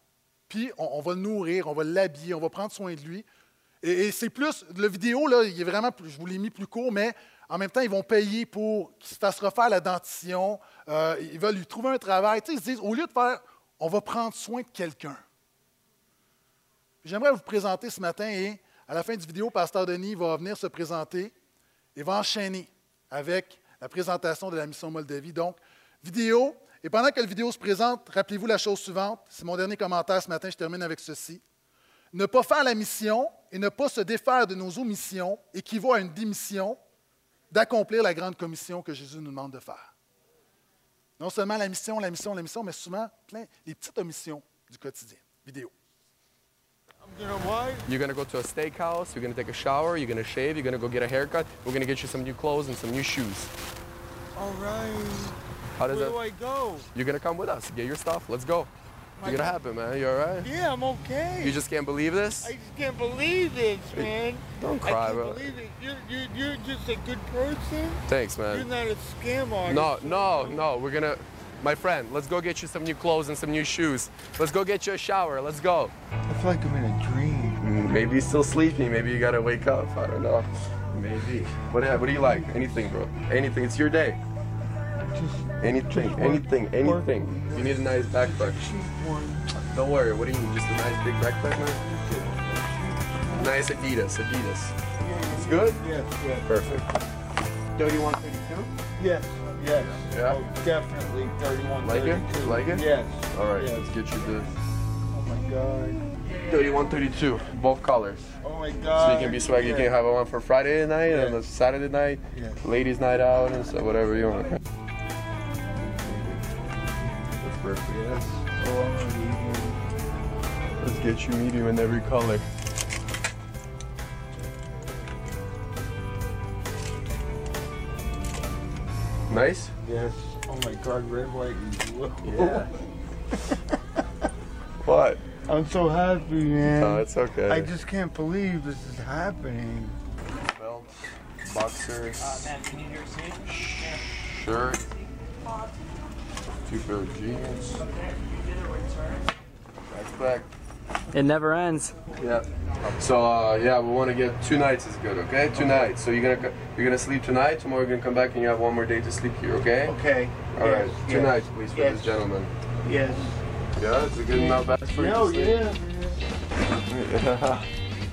puis on, va le nourrir, on va l'habiller, on va prendre soin de lui. Et, c'est plus, le vidéo, là, il est vraiment, je vous l'ai mis plus court, mais en même temps, ils vont payer pour qu'il se fasse refaire la dentition. Euh, ils veulent lui trouver un travail. ils se disent, au lieu de faire, on va prendre soin de quelqu'un. J'aimerais vous présenter ce matin et à la fin du vidéo, Pasteur Denis va venir se présenter et va enchaîner avec la présentation de la mission Moldavie. Donc, vidéo. Et pendant que la vidéo se présente, rappelez-vous la chose suivante. C'est mon dernier commentaire ce matin. Je termine avec ceci. Ne pas faire la mission et ne pas se défaire de nos omissions équivaut à une démission d'accomplir la grande commission que Jésus nous demande de faire. Non seulement la mission, la mission, la mission, mais souvent plein les petites omissions du quotidien. Vidéo. You're going to go to a steakhouse, you're going to take a shower, you're going to shave, you're going to go get a haircut. We're going to get you some new clothes and some new shoes. All right. How does Where that? do I go? You're to come with us. Get your stuff. Let's go. Going to happen, man. You all right? Yeah, I'm okay. You just can't believe this? I just can't believe this, man. Don't cry, I can't bro. believe it. You're, you're, you're just a good person. Thanks, man. You're not a scam artist. No, no, no. We're going to... My friend, let's go get you some new clothes and some new shoes. Let's go get you a shower. Let's go. I feel like I'm in a dream. Mm, maybe you're still sleepy. Maybe you gotta wake up. I don't know. Maybe. What, what do you like? Anything, bro. Anything. It's your day. Just Anything, anything, anything. You need a nice backpack. Don't worry. What do you need? Just a nice big backpack, man? nice Adidas. Adidas. It's good? Yes, yes. Perfect. 3132? Yes, yes. Yeah? Oh, definitely 31 Like it? 32. Like it? Yes. All right, Yes. let's get you this. Oh my god. 3132, both colors. Oh my god. So you can be swag. You can have one for Friday night and Yeah. a Saturday night, Yeah. ladies' night out, and so whatever you want. That's perfect. Oh, I'm gonna be here. Let's get you medium in every color. Nice? Yes. Oh my god, red, white, and blue. Yeah. what? I'm so happy, man. Oh, it's okay. I just can't believe this is happening. belts, boxers, shirt, two pair of jeans, backpack. It never ends. Yep. So uh, yeah, we want to get two nights is good, okay? Two nights. So you're gonna you're gonna sleep tonight. Tomorrow you're gonna come back and you have one more day to sleep here, okay? Okay. All right. yes, Two yes, nights, please, for yes, this gentleman. Yes. Yeah, it's a good enough bed for you. Oh to sleep? yeah.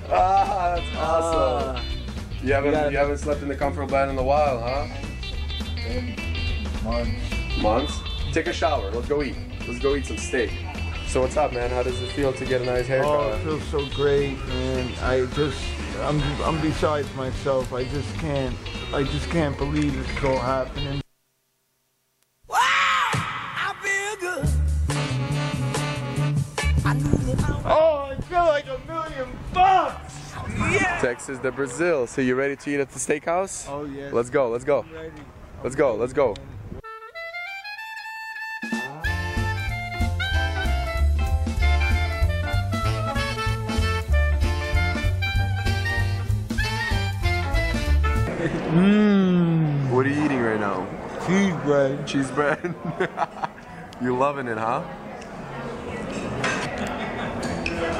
ah, that's awesome. Uh, you haven't gotta- you haven't slept in the comfortable bed in a while, huh? Months. Months. Take a shower. Let's go eat. Let's go eat some steak. So what's up, man? How does it feel to get a nice haircut? Oh, it feels so great, and I just, I'm, I'm besides myself. I just can't, I just can't believe it's all happening. Wow, I feel good. Oh, I feel like a million bucks. Yeah. Texas to Brazil. So you ready to eat at the steakhouse? Oh yes. Let's go. Let's go. ready. Let's go. Let's go. Mmm. What are you eating right now? Cheese bread. Cheese bread. you loving it, huh?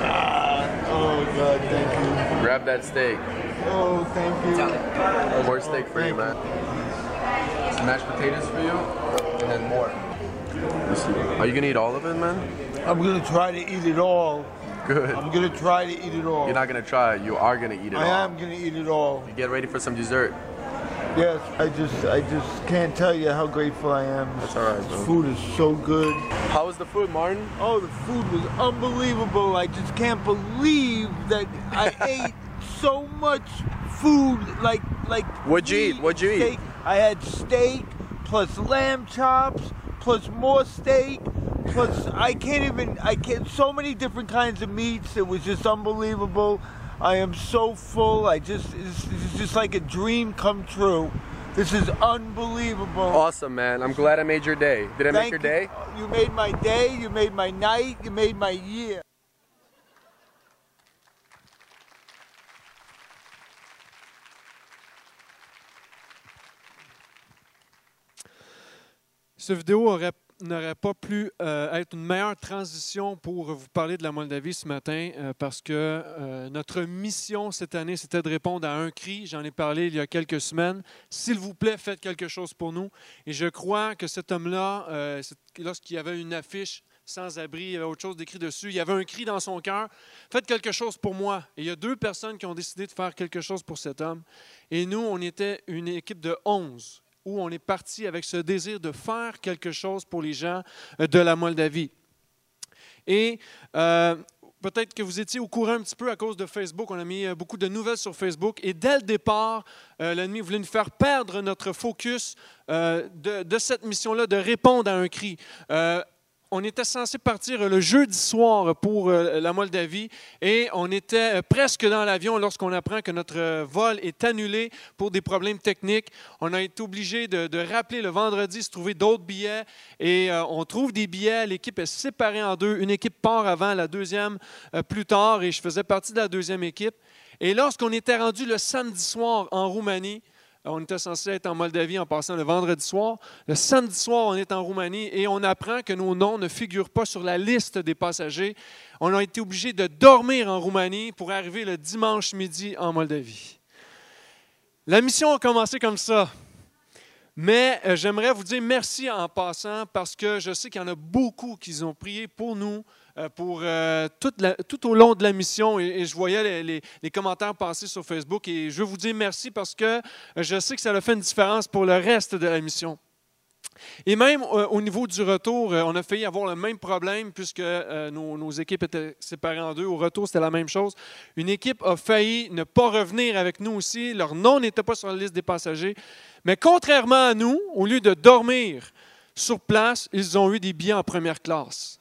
Ah, oh God, thank you. Grab that steak. Oh, thank you. More steak for you, man. Some mashed potatoes for you, and then more. Are you gonna eat all of it, man? I'm gonna try to eat it all. Good. I'm gonna try to eat it all. You're not gonna try it. You are gonna eat it I all. I am gonna eat it all. You get ready for some dessert. Yes, I just, I just can't tell you how grateful I am. That's all right, bro. food is so good. How was the food, Martin? Oh, the food was unbelievable. I just can't believe that I ate so much food. Like, like. What'd you eat? What'd you eat? I had steak plus lamb chops plus more steak plus I can't even. I can't. So many different kinds of meats. It was just unbelievable. I am so full. I just. It's, it's just like a dream come true. This is unbelievable. Awesome, man. I'm glad I made your day. Did I make Thank your you. day? You made my day, you made my night, you made my year. Cette vidéo aurait- n'aurait pas pu euh, être une meilleure transition pour vous parler de la Moldavie ce matin euh, parce que euh, notre mission cette année, c'était de répondre à un cri. J'en ai parlé il y a quelques semaines. S'il vous plaît, faites quelque chose pour nous. Et je crois que cet homme-là, lorsqu'il y avait une affiche sans abri, il y avait autre chose d'écrit dessus, il y avait un cri dans son cœur, faites quelque chose pour moi. Et il y a deux personnes qui ont décidé de faire quelque chose pour cet homme. Et nous, on était une équipe de 11 où on est parti avec ce désir de faire quelque chose pour les gens euh, de la Moldavie. Et euh, peut-être que vous étiez au courant un petit peu à cause de Facebook. On a mis euh, beaucoup de nouvelles sur Facebook. Et dès le départ, l'ennemi voulait nous faire perdre notre focus de, cette mission-là, de répondre à un cri. On était censé partir le jeudi soir pour euh, la Moldavie et on était euh, presque dans l'avion lorsqu'on apprend que notre euh, vol est annulé pour des problèmes techniques. On a été obligé de, rappeler le vendredi, se trouver d'autres billets et euh, on trouve des billets. L'équipe est séparée en deux. Une équipe part avant, la deuxième euh, plus tard et je faisais partie de la deuxième équipe. Et lorsqu'on était rendu le samedi soir en Roumanie, on était censé être en Moldavie en passant le vendredi soir. Le samedi soir, on est en Roumanie et on apprend que nos noms ne figurent pas sur la liste des passagers. On a été obligé de dormir en Roumanie pour arriver le dimanche midi en Moldavie. La mission a commencé comme ça. Mais euh, j'aimerais vous dire merci en passant parce que je sais qu'il y en a beaucoup qui ont prié pour nous, pour euh, toute la- tout au long de la mission. Et, je voyais les, commentaires passer sur Facebook et je veux vous dire merci parce que euh, je sais que ça a fait une différence pour le reste de la mission. Et même euh, au niveau du retour, euh, on a failli avoir le même problème puisque euh, nos équipes étaient séparées en deux. Au retour, c'était la même chose. Une équipe a failli ne pas revenir avec nous aussi. Leur nom n'était pas sur la liste des passagers. Mais contrairement à nous, au lieu de dormir sur place, ils ont eu des billets en première classe.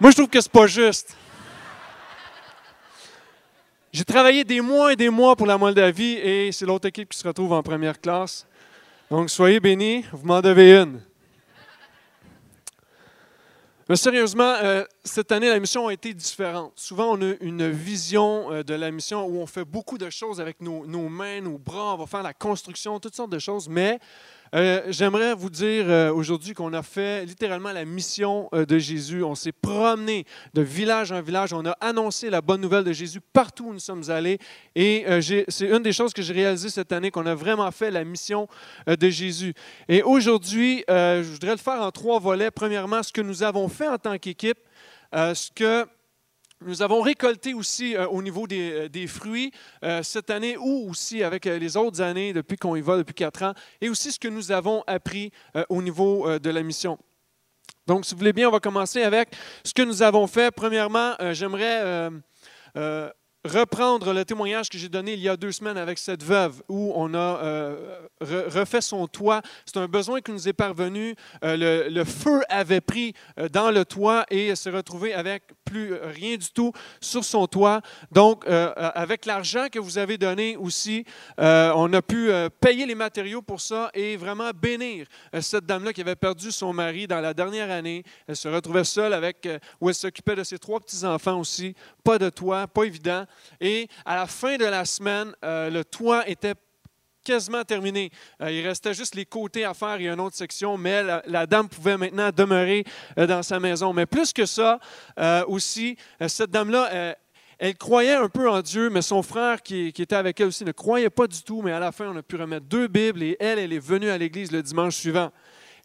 Moi, je trouve que c'est pas juste. J'ai travaillé des mois et des mois pour la Moldavie et c'est l'autre équipe qui se retrouve en première classe. Donc, soyez bénis, vous m'en devez une. Mais sérieusement, euh, cette année, la mission a été différente. Souvent, on a une vision euh, de la mission où on fait beaucoup de choses avec nos, nos mains, nos bras, on va faire la construction, toutes sortes de choses. Mais euh, j'aimerais vous dire euh, aujourd'hui qu'on a fait littéralement la mission euh, de Jésus. On s'est promené de village en village. On a annoncé la bonne nouvelle de Jésus partout où nous sommes allés. Et c'est une des choses que j'ai réalisées cette année, qu'on a vraiment fait la mission de Jésus. Et aujourd'hui, je voudrais le faire en trois volets. Premièrement, ce que nous avons fait en tant qu'équipe, ce que nous avons récolté aussi euh, au niveau des, euh, fruits euh, cette année ou aussi avec les autres années depuis qu'on y va, depuis quatre ans, et aussi ce que nous avons appris au niveau de la mission. Donc, si vous voulez bien, on va commencer avec ce que nous avons fait. Premièrement, j'aimerais reprendre le témoignage que j'ai donné il y a deux semaines avec cette veuve où on a euh, re- refait son toit. C'est un besoin qui nous est parvenu. Euh, le, feu avait pris euh, dans le toit et s'est retrouvé avec plus rien du tout sur son toit. Donc, avec l'argent que vous avez donné aussi, on a pu payer les matériaux pour ça et vraiment bénir cette dame-là qui avait perdu son mari dans la dernière année. Elle se retrouvait seule avec, où elle s'occupait de ses trois petits-enfants aussi. Pas de toit, pas évident. Et à la fin de la semaine, euh, le toit était quasiment terminé. Euh, il restait juste les côtés à faire et une autre section, mais la, dame pouvait maintenant demeurer euh, dans sa maison. Mais plus que ça, aussi, cette dame-là, elle croyait un peu en Dieu, mais son frère qui, qui était avec elle aussi ne croyait pas du tout. Mais à la fin, on a pu remettre deux Bibles et elle, elle est venue à l'église le dimanche suivant.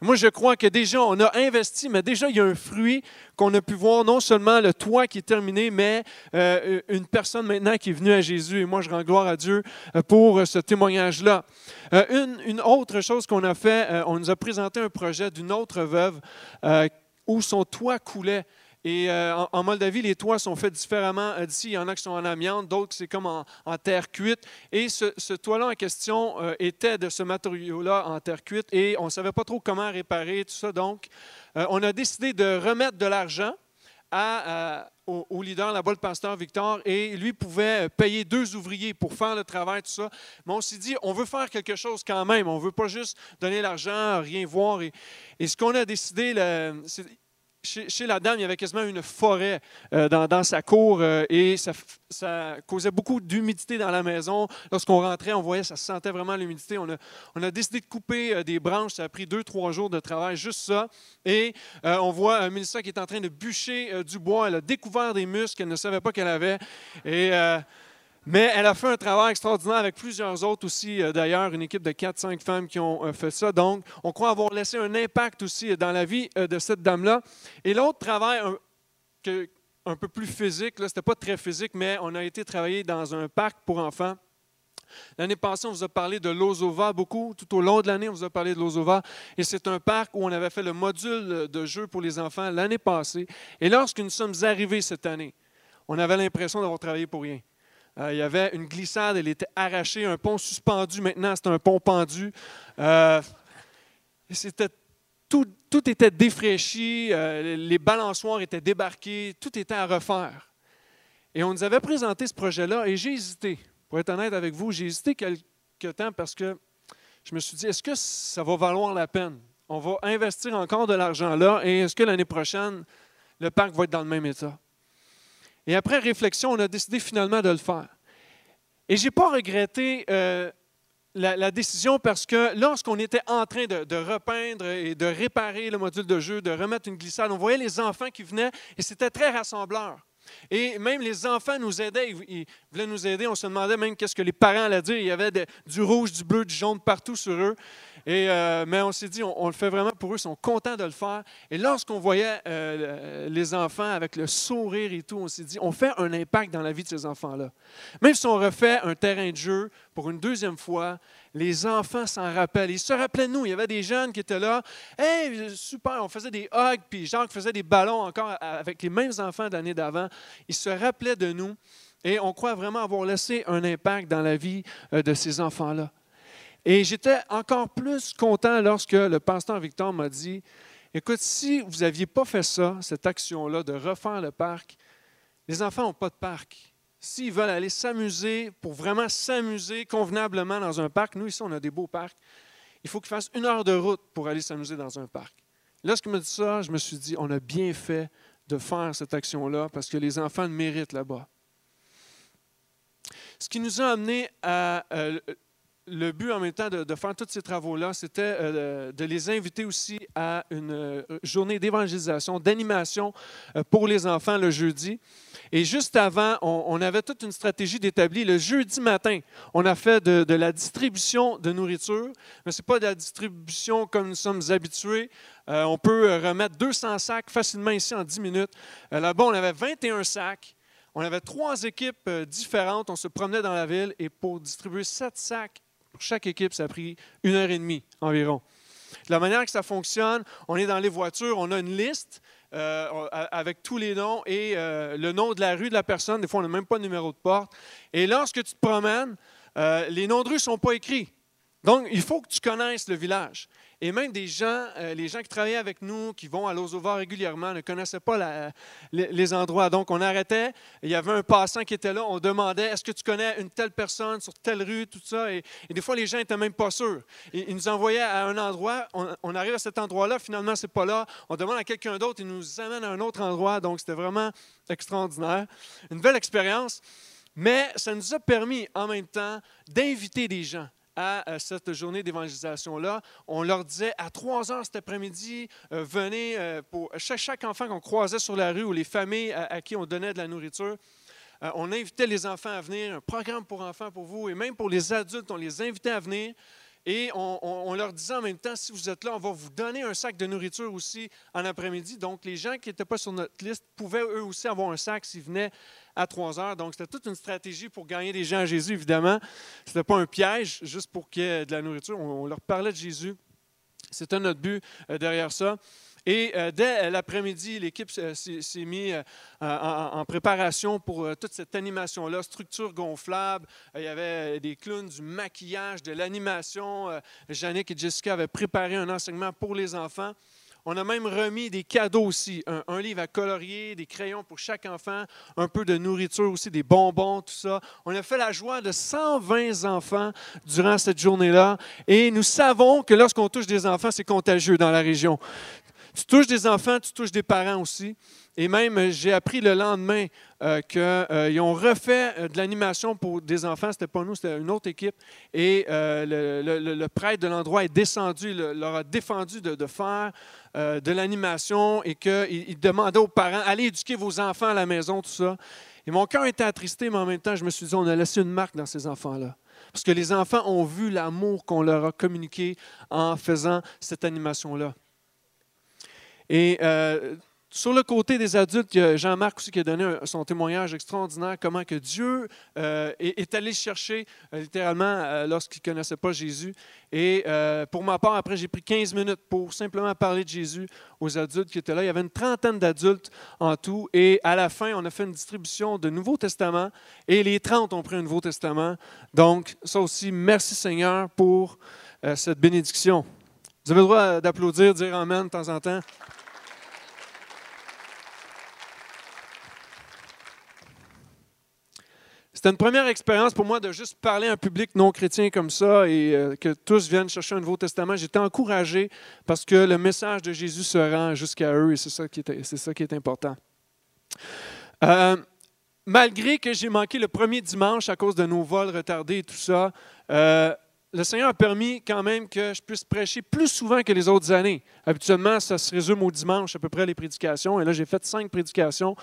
Moi, je crois que déjà, on a investi, mais déjà, il y a un fruit qu'on a pu voir, non seulement le toit qui est terminé, mais euh, une personne maintenant qui est venue à Jésus. Et moi, je rends gloire à Dieu euh, pour euh, ce témoignage-là. Une, autre chose qu'on a fait, on nous a présenté un projet d'une autre veuve où son toit coulait. Et euh, en, Moldavie, les toits sont faits différemment. Euh, D'ici, il y en a qui sont en amiante, d'autres, c'est comme en, terre cuite. Et ce, toit-là en question euh, était de ce matériau-là en terre cuite et on ne savait pas trop comment réparer tout ça. Donc, on a décidé de remettre de l'argent au, leader, là-bas, le pasteur Victor, et lui pouvait payer deux ouvriers pour faire le travail, tout ça. Mais on s'est dit, on veut faire quelque chose quand même. On ne veut pas juste donner l'argent, rien voir. Et, ce qu'on a décidé, le- chez, la dame, il y avait quasiment une forêt euh, dans, sa cour euh, et ça, causait beaucoup d'humidité dans la maison. Lorsqu'on rentrait, on voyait, ça sentait vraiment l'humidité. On a, décidé de couper euh, des branches. Ça a pris deux, trois jours de travail, juste ça. Et on voit Mélissa qui est en train de bûcher du bois. Elle a découvert des muscles qu'elle ne savait pas qu'elle avait. Et, mais elle a fait un travail extraordinaire avec plusieurs autres aussi, euh, d'ailleurs, une équipe de 4-5 femmes qui ont euh, fait ça. Donc, on croit avoir laissé un impact aussi euh, dans la vie de cette dame-là. Et l'autre travail, un peu plus physique, là, c'était pas très physique, mais on a été travailler dans un parc pour enfants. L'année passée, on vous a parlé de l'Ozova beaucoup. Tout au long de l'année, on vous a parlé de l'Ozova. Et c'est un parc où on avait fait le module de jeu pour les enfants l'année passée. Et lorsque nous sommes arrivés cette année, on avait l'impression d'avoir travaillé pour rien. Euh, il y avait une glissade, elle était arrachée, un pont suspendu. Maintenant, c'est un pont pendu. Euh, tout, était défraîchi, euh, les balançoires étaient débarqués, tout était à refaire. Et on nous avait présenté ce projet-là et j'ai hésité. Pour être honnête avec vous, j'ai hésité quelque temps parce que je me suis dit, est-ce que ça va valoir la peine? On va investir encore de l'argent là et est-ce que l'année prochaine, le parc va être dans le même état? Et après réflexion, on a décidé finalement de le faire. Et je n'ai pas regretté euh, la, décision parce que lorsqu'on était en train de, repeindre et de réparer le module de jeu, de remettre une glissade, on voyait les enfants qui venaient et c'était très rassembleur. Et même les enfants nous aidaient, ils, ils voulaient nous aider. On se demandait même qu'est-ce que les parents allaient dire. Il y avait du rouge, du bleu, du jaune partout sur eux. Et, euh, mais on s'est dit, on, le fait vraiment pour eux, ils sont contents de le faire. Et lorsqu'on voyait euh, les enfants avec le sourire et tout, on s'est dit, on fait un impact dans la vie de ces enfants-là. Même si on refait un terrain de jeu pour une deuxième fois, les enfants s'en rappellent. Ils se rappelaient de nous. Il y avait des jeunes qui étaient là. Hey, super, on faisait des hugs, puis Jacques faisait des ballons encore avec les mêmes enfants de d'avant. Ils se rappelaient de nous. Et on croit vraiment avoir laissé un impact dans la vie euh, de ces enfants-là. Et j'étais encore plus content lorsque le pasteur Victor m'a dit, écoute, si vous n'aviez pas fait ça, cette action-là de refaire le parc, les enfants n'ont pas de parc. S'ils veulent aller s'amuser, pour vraiment s'amuser convenablement dans un parc, nous ici on a des beaux parcs, il faut qu'ils fassent une heure de route pour aller s'amuser dans un parc. Lorsqu'il m'a dit ça, je me suis dit, on a bien fait de faire cette action-là parce que les enfants le méritent là-bas. Ce qui nous a amené à euh, le but en même temps de, faire tous ces travaux-là, c'était euh, de les inviter aussi à une euh, journée d'évangélisation, d'animation euh, pour les enfants le jeudi. Et juste avant, on, avait toute une stratégie d'établir. Le jeudi matin, on a fait de, la distribution de nourriture, mais ce n'est pas de la distribution comme nous sommes habitués. On peut remettre 200 sacs facilement ici en 10 minutes. Là-bas, on avait 21 sacs. On avait trois équipes différentes. On se promenait dans la ville et pour distribuer sept sacs pour chaque équipe, ça a pris une heure et demie environ. La manière que ça fonctionne, on est dans les voitures, on a une liste euh, avec tous les noms et euh, le nom de la rue de la personne. Des fois, on n'a même pas de numéro de porte. Et lorsque tu te promènes, euh, les noms de rue ne sont pas écrits. Donc, il faut que tu connaisses le village. Et même des gens, euh, les gens qui travaillaient avec nous, qui vont à l'Osova régulièrement, ne connaissaient pas les, endroits. Donc, on arrêtait. Il y avait un passant qui était là. On demandait Est-ce que tu connais une telle personne sur telle rue, tout ça? Et, des fois, les gens n'étaient même pas sûrs. Ils, nous envoyaient à un endroit. On, on arrive à cet endroit-là. Finalement, c'est pas là. On demande à quelqu'un d'autre. Il nous amène à un autre endroit. Donc, c'était vraiment extraordinaire. Une belle expérience. Mais ça nous a permis en même temps d'inviter des gens à euh, cette journée d'évangélisation-là. On leur disait à 3 heures cet après-midi, euh, venez euh, pour chaque, enfant qu'on croisait sur la rue ou les familles à, qui on donnait de la nourriture. on invitait les enfants à venir, un programme pour enfants pour vous, et même pour les adultes, on les invitait à venir. Et on, on- on leur disait en même temps, si vous êtes là, on va vous donner un sac de nourriture aussi en après-midi. Donc, les gens qui n'étaient pas sur notre liste pouvaient eux aussi avoir un sac s'ils venaient à 3 heures. Donc, c'était toute une stratégie pour gagner des gens à Jésus, évidemment. Ce n'était pas un piège juste pour qu'il y ait de la nourriture. On, leur parlait de Jésus. C'était notre but euh, derrière ça. Et euh, dès l'après-midi, l'équipe euh, s'est mise euh, en, préparation pour euh, toute cette animation-là, structure gonflable. Euh, il y avait des clowns, du maquillage, de l'animation. Euh, Jannick et Jessica avaient préparé un enseignement pour les enfants. On a même remis des cadeaux aussi, un, livre à colorier, des crayons pour chaque enfant, un peu de nourriture aussi, des bonbons, tout ça. On a fait la joie de 120 enfants durant cette journée-là. Et nous savons que lorsqu'on touche des enfants, c'est contagieux dans la région. Tu touches des enfants, tu touches des parents aussi. Et même, euh, j'ai appris le lendemain euh, qu'ils ont refait euh, de l'animation pour des enfants. C'était pas nous, c'était une autre équipe. Et euh, le, prêtre de l'endroit est descendu, le- leur a défendu de, faire euh, de l'animation et qu'il il demandait aux parents allez éduquer vos enfants à la maison, tout ça. Et mon cœur était attristé, mais en même temps, je me suis dit on a laissé une marque dans ces enfants-là. Parce que les enfants ont vu l'amour qu'on leur a communiqué en faisant cette animation-là. Et euh, sur le côté des adultes, Jean-Marc aussi qui a donné son témoignage extraordinaire, comment que Dieu euh, est, allé chercher euh, littéralement euh, lorsqu'il ne connaissait pas Jésus. Et pour ma part, après, j'ai pris 15 minutes pour simplement parler de Jésus aux adultes qui étaient là. Il y avait une trentaine d'adultes en tout. Et à la fin, on a fait une distribution de Nouveau Testament et les 30 ont pris un Nouveau Testament. Donc, ça aussi, merci Seigneur pour cette bénédiction. Vous avez le droit d'applaudir, dire Amen de temps en temps. C'était une première expérience pour moi de juste parler à un public non chrétien comme ça et euh, que tous viennent chercher un Nouveau Testament. J'étais encouragé parce que le message de Jésus se rend jusqu'à eux et c'est ça qui est, c'est ça qui est important. Euh, malgré que j'ai manqué le premier dimanche à cause de nos vols retardés et tout ça, euh, le Seigneur a permis quand même que je puisse prêcher plus souvent que les autres années. Habituellement, ça se résume au dimanche à peu près les prédications. Et là, j'ai fait cinq prédications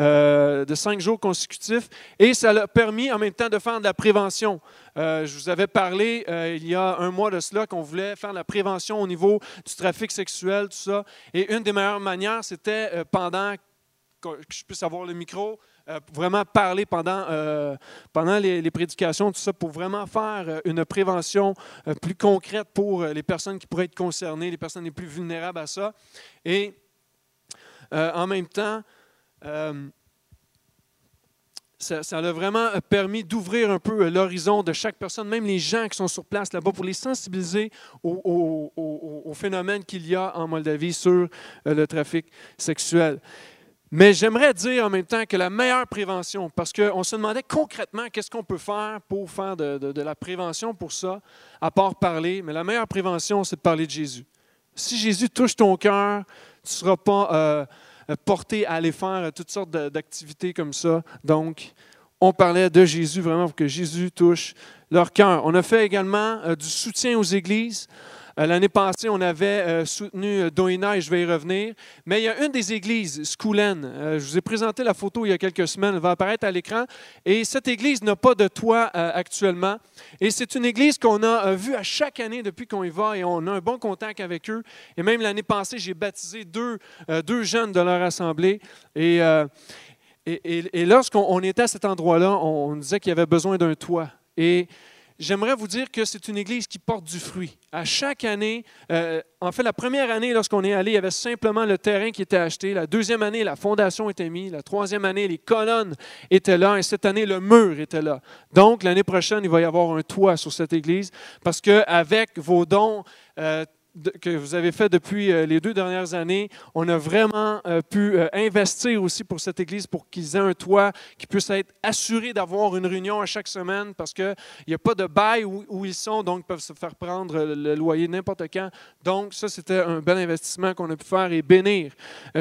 euh, de cinq jours consécutifs. Et ça a permis en même temps de faire de la prévention. Euh, je vous avais parlé euh, il y a un mois de cela qu'on voulait faire de la prévention au niveau du trafic sexuel, tout ça. Et une des meilleures manières, c'était pendant que je puisse avoir le micro, euh, vraiment parler pendant, euh, pendant les, prédications, tout ça, pour vraiment faire euh, une prévention plus concrète pour les personnes qui pourraient être concernées, les personnes les plus vulnérables à ça. Et en même temps, ça, ça, a vraiment permis d'ouvrir un peu l'horizon de chaque personne, même les gens qui sont sur place là-bas, pour les sensibiliser au phénomène qu'il y a en Moldavie sur le trafic sexuel. Mais j'aimerais dire en même temps que la meilleure prévention, parce qu'on se demandait concrètement qu'est-ce qu'on peut faire pour faire de, la prévention pour ça, à part parler, mais la meilleure prévention, c'est de parler de Jésus. Si Jésus touche ton cœur, tu ne seras pas euh, porté à aller faire toutes sortes d'activités comme ça. Donc, on parlait de Jésus vraiment pour que Jésus touche leur cœur. On a fait également euh, du soutien aux églises. Euh, l'année passée, on avait euh, soutenu euh, Doina et je vais y revenir. Mais il y a une des églises, Schoolen. Je vous ai présenté la photo il y a quelques semaines. Elle va apparaître à l'écran. Et cette église n'a pas de toit actuellement. Et c'est une église qu'on a vue à chaque année depuis qu'on y va et on a un bon contact avec eux. Et même l'année passée, j'ai baptisé deux, deux jeunes de leur assemblée. Et. Et, lorsqu'on était à cet endroit-là, on, on disait qu'il y avait besoin d'un toit. Et j'aimerais vous dire que c'est une église qui porte du fruit. À chaque année, euh, en fait, la première année, lorsqu'on est allé, il y avait simplement le terrain qui était acheté. La deuxième année, la fondation était mise. La troisième année, les colonnes étaient là. Et cette année, le mur était là. Donc, l'année prochaine, il va y avoir un toit sur cette église parce qu'avec vos dons, euh, que vous avez fait depuis euh, les deux dernières années, on a vraiment euh, pu euh, investir aussi pour cette Église pour qu'ils aient un toit qui puisse être assuré d'avoir une réunion à chaque semaine parce qu'il n'y a pas de bail où, ils sont, donc ils peuvent se faire prendre le loyer n'importe quand. Donc, ça, c'était un bel investissement qu'on a pu faire et bénir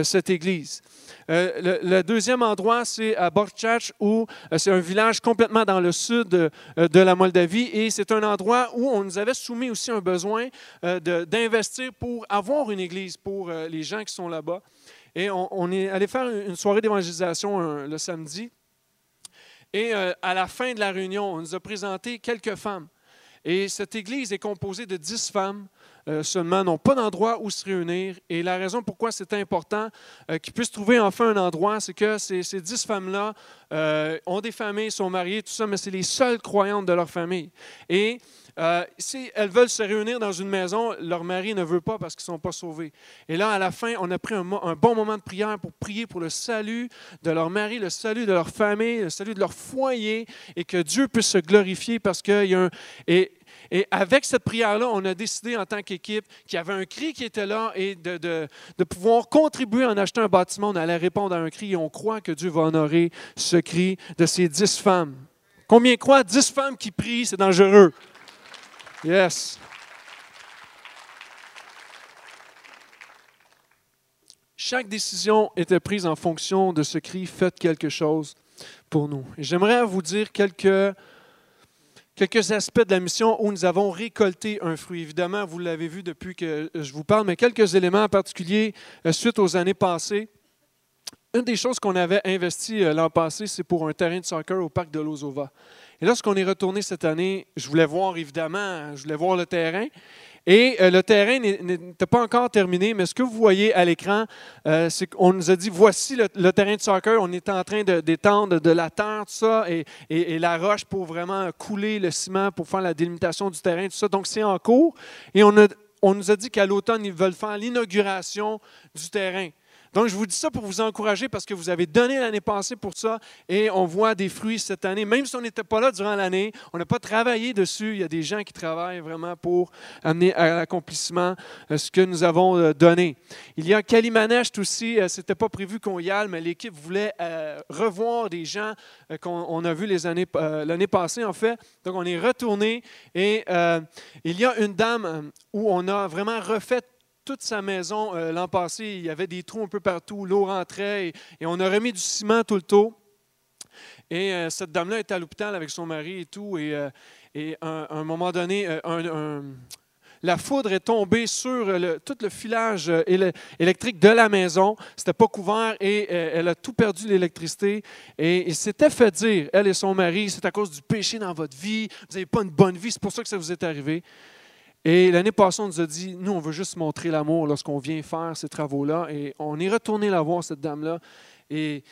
cette Église. Le, deuxième endroit, c'est à Borchach, où c'est un village complètement dans le sud de la Moldavie et c'est un endroit où on nous avait soumis aussi un besoin d'investir investir pour avoir une église pour euh, les gens qui sont là-bas. Et on, est allé faire une soirée d'évangélisation le samedi. Et euh, à la fin de la réunion, on nous a présenté quelques femmes. Et cette église est composée de dix femmes seulement, n'ont pas d'endroit où se réunir. Et la raison pourquoi c'est important qu'ils puissent trouver enfin un endroit, c'est que ces, ces dix femmes-là ont des familles, sont mariées, tout ça, mais c'est les seules croyantes de leur famille. Et euh, si elles veulent se réunir dans une maison, leur mari ne veut pas parce qu'ils ne sont pas sauvés. Et là, à la fin, on a pris un, bon moment de prière pour prier pour le salut de leur mari, le salut de leur famille, le salut de leur foyer, et que Dieu puisse se glorifier parce qu'il y a un... et avec cette prière-là, on a décidé en tant qu'équipe qu'il y avait un cri qui était là et de, de, de, pouvoir contribuer en achetant un bâtiment. On allait répondre à un cri et on croit que Dieu va honorer ce cri de ces dix femmes. Combien croient dix femmes qui prient, c'est dangereux. Yes. Chaque décision était prise en fonction de ce cri Faites quelque chose pour nous. J'aimerais vous dire quelques, quelques aspects de la mission où nous avons récolté un fruit. Évidemment, vous l'avez vu depuis que je vous parle, mais quelques éléments en particulier euh, suite aux années passées. Une des choses qu'on avait investi euh, l'an passé, c'est pour un terrain de soccer au parc de Lozova. Et lorsqu'on est retourné cette année, je voulais voir évidemment, je voulais voir le terrain. Et euh, le terrain n'était pas encore terminé, mais ce que vous voyez à l'écran, euh, c'est qu'on nous a dit voici le, terrain de soccer. On est en train d'étendre de, la terre, tout ça, et, la roche pour vraiment couler le ciment pour faire la délimitation du terrain, tout ça. Donc c'est en cours. Et on nous a dit qu'à l'automne, ils veulent faire l'inauguration du terrain. Donc, je vous dis ça pour vous encourager parce que vous avez donné l'année passée pour ça et on voit des fruits cette année. Même si on n'était pas là durant l'année, on n'a pas travaillé dessus. Il y a des gens qui travaillent vraiment pour amener à l'accomplissement euh, ce que nous avons euh, donné. Il y a Kalimanest aussi. Euh, Ce n'était pas prévu qu'on y aille, mais l'équipe voulait revoir des gens qu'on a vus l'année passée, en fait. Donc, on est retourné et il y a une dame où on a vraiment refait toute sa maison euh, l'an passé. Il y avait des trous un peu partout, l'eau rentrait et, on a remis du ciment tout le tour. Et euh, cette dame-là était à l'hôpital avec son mari et tout. Et, euh, et à un, un moment donné, euh, la foudre est tombée sur tout le filage euh, éle- électrique de la maison. C'était pas couvert et euh, elle a tout perdu l'électricité. Et il s'était fait dire, elle et son mari, c'est à cause du péché dans votre vie. Vous n'avez pas une bonne vie, c'est pour ça que ça vous est arrivé. Et l'année passée, on nous a dit, nous, on veut juste montrer l'amour lorsqu'on vient faire ces travaux-là. Et on est retourné la voir, cette dame-là. Et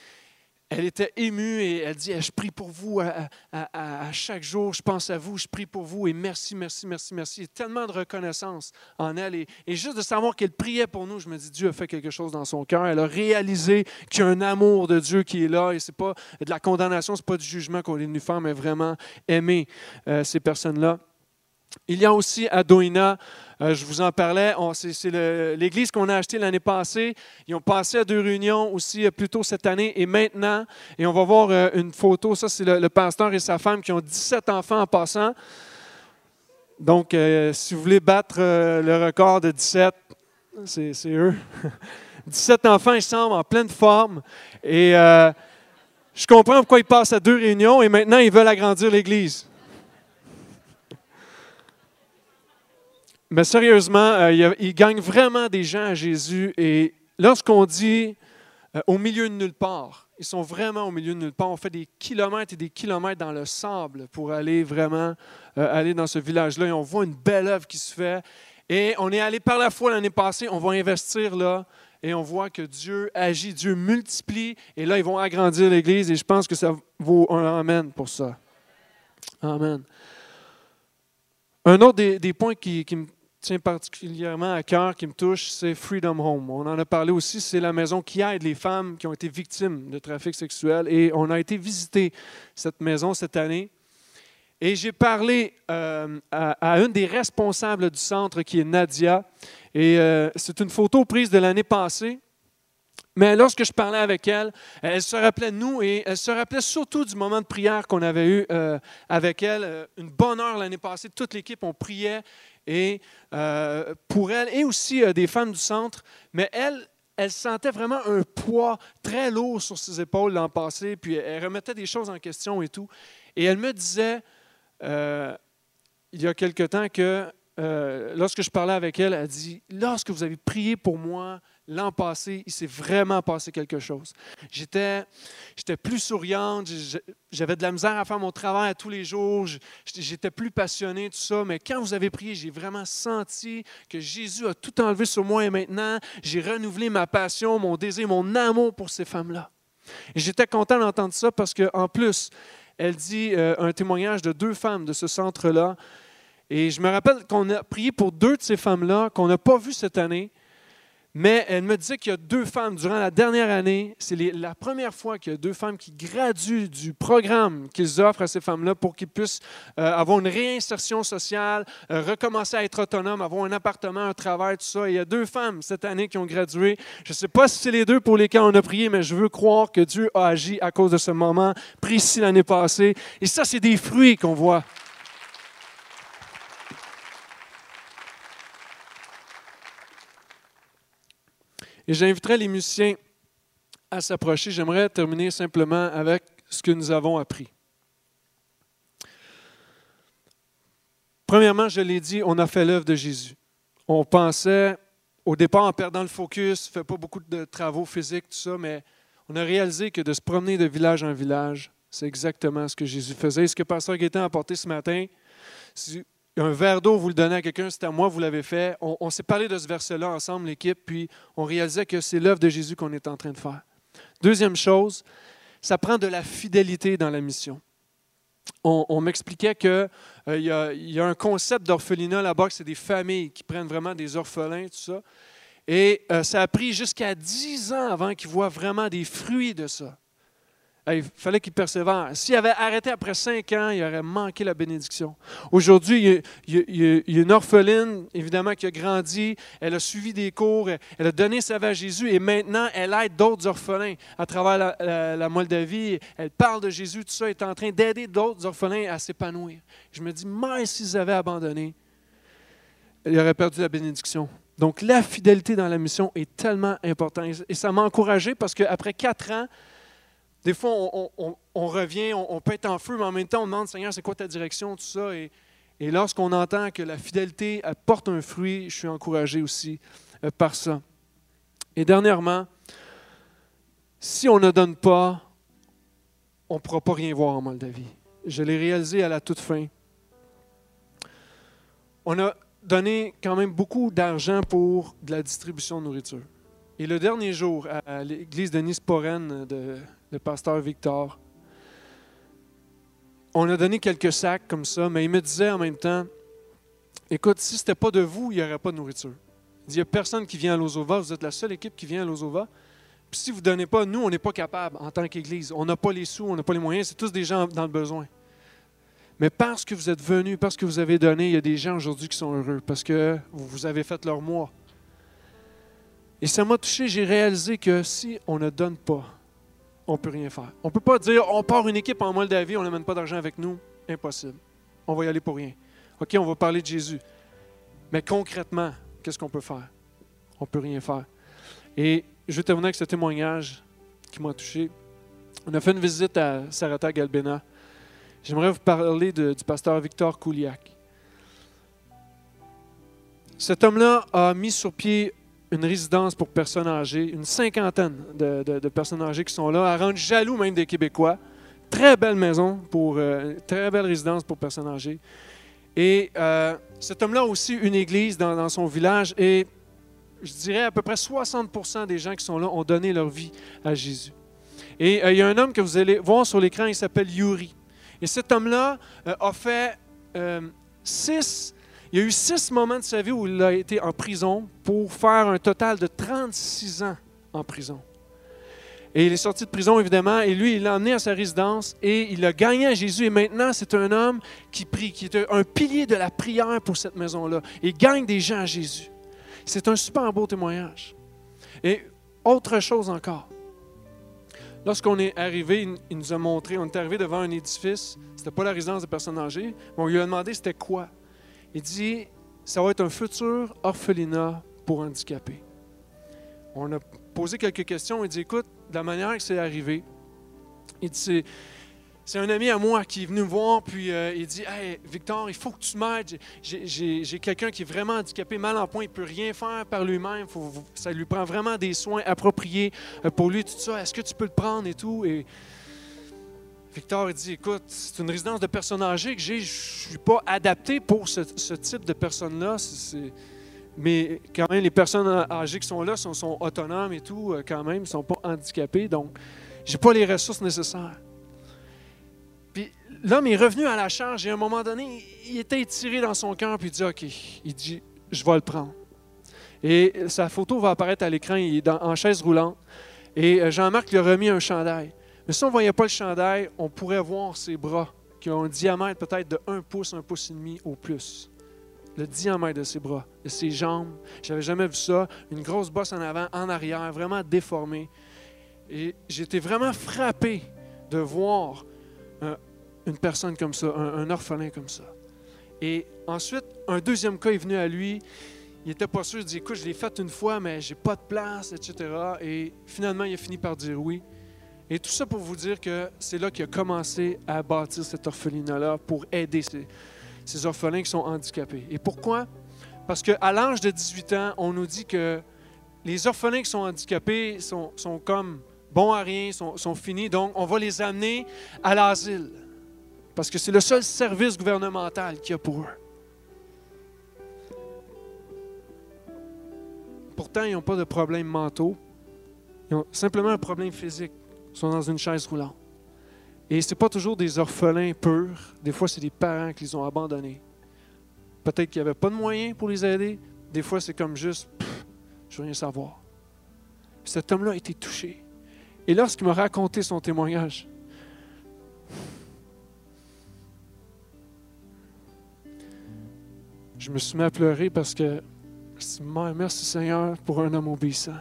elle était émue et elle dit, je prie pour vous à, chaque jour, je pense à vous, je prie pour vous et merci, merci, merci, merci. Il y a tellement de reconnaissance en elle. Et, juste de savoir qu'elle priait pour nous, je me dis, Dieu a fait quelque chose dans son cœur. Elle a réalisé qu'il y a un amour de Dieu qui est là et c'est pas de la condamnation, c'est pas du jugement qu'on est venu faire, mais vraiment aimer euh, ces personnes-là. Il y a aussi à Doina, euh, je vous en parlais, c'est l'église qu'on a achetée l'année passée. Ils ont passé à deux réunions aussi euh, plus tôt cette année et maintenant. Et on va voir euh, une photo, ça c'est le, le pasteur et sa femme qui ont 17 enfants en passant. Donc, euh, si vous voulez battre le record de 17, c'est eux. 17 enfants, ils semblent en pleine forme. Et je comprends pourquoi ils passent à deux réunions et maintenant ils veulent agrandir l'église. Mais sérieusement, euh, il, il gagne vraiment des gens à Jésus. Et lorsqu'on dit euh, au milieu de nulle part, ils sont vraiment au milieu de nulle part. On fait des kilomètres et des kilomètres dans le sable pour aller vraiment euh, aller dans ce village-là. Et on voit une belle œuvre qui se fait. Et on est allé par la foi l'année passée. On va investir là. Et on voit que Dieu agit, Dieu multiplie. Et là, ils vont agrandir l'Église. Et je pense que ça vaut un Amen pour ça. Amen. Un autre des, des points qui, qui me tient particulièrement à cœur, qui me touche, c'est Freedom Home. On en a parlé aussi, c'est la maison qui aide les femmes qui ont été victimes de trafic sexuel. Et on a été visiter cette maison cette année. Et j'ai parlé euh, à, une des responsables du centre, qui est Nadia. Et euh, c'est une photo prise de l'année passée. Mais lorsque je parlais avec elle, elle se rappelait de nous et elle se rappelait surtout du moment de prière qu'on avait eu euh, avec elle. Une bonne heure l'année passée, toute l'équipe, on priait et, euh, pour elle et aussi euh, des femmes du centre. Mais elle, elle sentait vraiment un poids très lourd sur ses épaules l'an passé, puis elle remettait des choses en question et tout. Et elle me disait, euh, il y a quelque temps, que lorsque je parlais avec elle, elle dit, lorsque vous avez prié pour moi, l'an passé, il s'est vraiment passé quelque chose. J'étais, j'étais plus souriante, j'avais de la misère à faire mon travail à tous les jours, j'étais plus passionné, tout ça, mais quand vous avez prié, j'ai vraiment senti que Jésus a tout enlevé sur moi et maintenant, j'ai renouvelé ma passion, mon désir, mon amour pour ces femmes-là. Et j'étais content d'entendre ça parce qu'en plus, elle dit euh, un témoignage de deux femmes de ce centre-là. Et je me rappelle qu'on a prié pour deux de ces femmes-là qu'on n'a pas vues cette année. Mais elle me disait qu'il y a deux femmes durant la dernière année. C'est la première fois qu'il y a deux femmes qui graduent du programme qu'ils offrent à ces femmes-là pour qu'ils puissent euh, avoir une réinsertion sociale, euh, recommencer à être autonomes, avoir un appartement, un travail, tout ça. Et il y a deux femmes cette année qui ont gradué. Je ne sais pas si c'est les deux pour lesquelles on a prié, mais je veux croire que Dieu a agi à cause de ce moment précis l'année passée. Et ça, c'est des fruits qu'on voit. Et j'inviterai les musiciens à s'approcher. J'aimerais terminer simplement avec ce que nous avons appris. Premièrement, je l'ai dit, on a fait l'œuvre de Jésus. On pensait, au départ, en perdant le focus, fait pas beaucoup de travaux physiques, tout ça, mais on a réalisé que de se promener de village en village, c'est exactement ce que Jésus faisait. Ce que Pasteur Gaétan a apporté ce matin, un verre d'eau, vous le donnez à quelqu'un, c'est à moi, vous l'avez fait. On, s'est parlé de ce verset-là ensemble, l'équipe, puis on réalisait que c'est l'œuvre de Jésus qu'on est en train de faire. Deuxième chose, ça prend de la fidélité dans la mission. On, m'expliquait qu'il y, a- il y a un concept d'orphelinat là-bas, que c'est des familles qui prennent vraiment des orphelins, tout ça. Et euh, ça a pris jusqu'à 10 ans avant qu'ils voient vraiment des fruits de ça. Il fallait qu'il persévère. S'il avait arrêté après cinq ans, il aurait manqué la bénédiction. Aujourd'hui, il y a- une orpheline, évidemment, qui a grandi. Elle a suivi des cours. Elle elle a donné sa vie à Jésus. Et maintenant, elle aide d'autres orphelins à travers la, Moldavie. Elle parle de Jésus. Tout ça est en train d'aider d'autres orphelins à s'épanouir. Je me dis, mais s'ils avaient abandonné, il aurait perdu la bénédiction. Donc, la fidélité dans la mission est tellement importante. Et ça m'a encouragé parce qu'après quatre ans, Des fois, on, revient, on, on être en feu, mais en même temps, on demande, Seigneur, c'est quoi ta direction, tout ça. Et, lorsqu'on entend que la fidélité elle porte un fruit, je suis encouragé aussi euh, par ça. Et dernièrement, si on ne donne pas, on ne pourra pas rien voir en Moldavie. Je l'ai réalisé à la toute fin. On a donné quand même beaucoup d'argent pour de la distribution de nourriture. Et le dernier jour, à- à l'église de Nisporen de, de pasteur Victor, on a donné quelques sacs comme ça, mais il me disait en même temps, écoute, si ce n'était pas de vous, il n'y aurait pas de nourriture. Il dit, il n'y a personne qui vient à Lozova, vous êtes la seule équipe qui vient à Lozova. Puis si vous ne donnez pas, nous, on n'est pas capable en tant qu'Église. On n'a pas les sous, on n'a pas les moyens, c'est tous des gens dans le besoin. Mais parce que vous êtes venus, parce que vous avez donné, il y a des gens aujourd'hui qui sont heureux, parce que vous vous avez fait leur mois. Et ça m'a touché, j'ai réalisé que si on ne donne pas, on ne peut rien faire. On ne peut pas dire, on part une équipe en Moldavie, on n'amène pas d'argent avec nous. Impossible. On va y aller pour rien. OK, on va parler de Jésus. Mais concrètement, qu'est-ce qu'on peut faire? On ne peut rien faire. Et je vais terminer avec ce témoignage qui m'a touché. On a fait une visite à Sarata Galbena. J'aimerais vous parler du pasteur Victor Kouliak. Cet homme-là a mis sur pied une résidence pour personnes âgées, une cinquantaine de, personnes âgées qui sont là, à rendre jaloux même des Québécois. Très belle maison, pour, euh, très belle résidence pour personnes âgées. Et euh, cet homme-là a aussi une église dans, son village et je dirais à peu près 60 des gens qui sont là ont donné leur vie à Jésus. Et euh, il y a un homme que vous allez voir sur l'écran, il s'appelle Yuri. Et cet homme-là a fait six, il y a eu six moments de sa vie où il a été en prison pour faire un total de 36 ans en prison. Et il est sorti de prison, évidemment, et lui, il l'a emmené à sa résidence et il a gagné à Jésus. Et maintenant, c'est un homme qui prie, qui est un pilier de la prière pour cette maison-là. Il gagne des gens à Jésus. C'est un super beau témoignage. Et autre chose encore. Lorsqu'on est arrivé, il- nous a montré, on est arrivé devant un édifice, c'était pas la résidence de personnes âgées, mais on lui a demandé c'était quoi. Il dit, ça va être un futur orphelinat pour handicapés. On a posé quelques questions, il dit, écoute, de la manière que c'est arrivé, c'est, un ami à moi qui est venu me voir, puis euh, il dit Hey, Victor, il faut que tu m'aides. J'ai, quelqu'un qui est vraiment handicapé, mal en point, il ne peut rien faire par lui-même. Ça lui prend vraiment des soins appropriés euh, pour lui, tout ça. Est-ce que tu peux le prendre et tout? Victor dit Écoute, c'est une résidence de personnes âgées que j'ai, je ne suis pas adapté pour ce, type de personnes-là. Mais quand même, les personnes âgées qui sont là sont, autonomes et tout, euh, quand même, ne sont pas handicapés. Donc, j'ai pas les ressources nécessaires. Puis l'homme est revenu à la charge et à un moment donné, il était étiré dans son cœur, puis il dit OK, il dit Je vais le prendre. Et sa photo va apparaître à l'écran, il est en chaise roulante. Et euh, Jean-Marc lui a remis un chandail. Mais si on ne voyait pas le chandail, on pourrait voir ses bras qui ont un diamètre peut-être de 1 pouce, 1 pouce et demi au plus. Le diamètre de ses bras, de ses jambes. J'avais jamais vu ça. Une grosse bosse en avant, en arrière, vraiment déformée. Et j'étais vraiment frappé de voir un- une personne comme ça, un, un orphelin comme ça. Et ensuite, un deuxième cas est venu à lui. Il n'était pas sûr, il dit Écoute, je l'ai fait une fois, mais j'ai pas de place, etc. Et finalement, il a fini par dire oui. Et tout ça pour vous dire que c'est là qu'il a commencé à bâtir cet orphelinat-là pour aider ces, ces orphelins qui sont handicapés. Et pourquoi? Parce qu'à l'âge de 18 ans, on nous dit que les orphelins qui sont handicapés sont, sont comme bons à rien, sont, sont finis, donc on va les amener à l'asile. Parce que c'est le seul service gouvernemental qu'il y a pour eux. Pourtant, ils n'ont pas de problèmes mentaux. Ils ont simplement un problème physique. Sont dans une chaise roulante. Et ce n'est pas toujours des orphelins purs. Des fois, c'est des parents qui les ont abandonnés. Peut-être qu'il n'y avait pas de moyens pour les aider. Des fois, c'est comme juste, Pff, je veux rien savoir. Cet homme-là a été touché. Et lorsqu'il m'a raconté son témoignage, je me suis mis à pleurer parce que merci Seigneur pour un homme obéissant.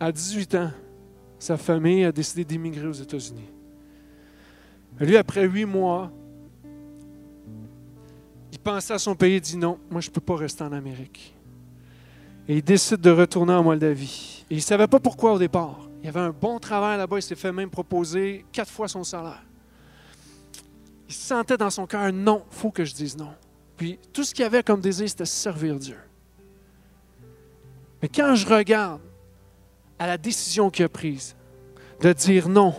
À 18 ans, sa famille a décidé d'émigrer aux États-Unis. Lui, après huit mois, il pensait à son pays et dit non, moi je ne peux pas rester en Amérique. Et il décide de retourner en Moldavie. Et il ne savait pas pourquoi au départ. Il avait un bon travail là-bas, il s'est fait même proposer quatre fois son salaire. Il sentait dans son cœur, non, il faut que je dise non. Puis tout ce qu'il avait comme désir, c'était servir Dieu. Mais quand je regarde à la décision qu'il a prise de dire non,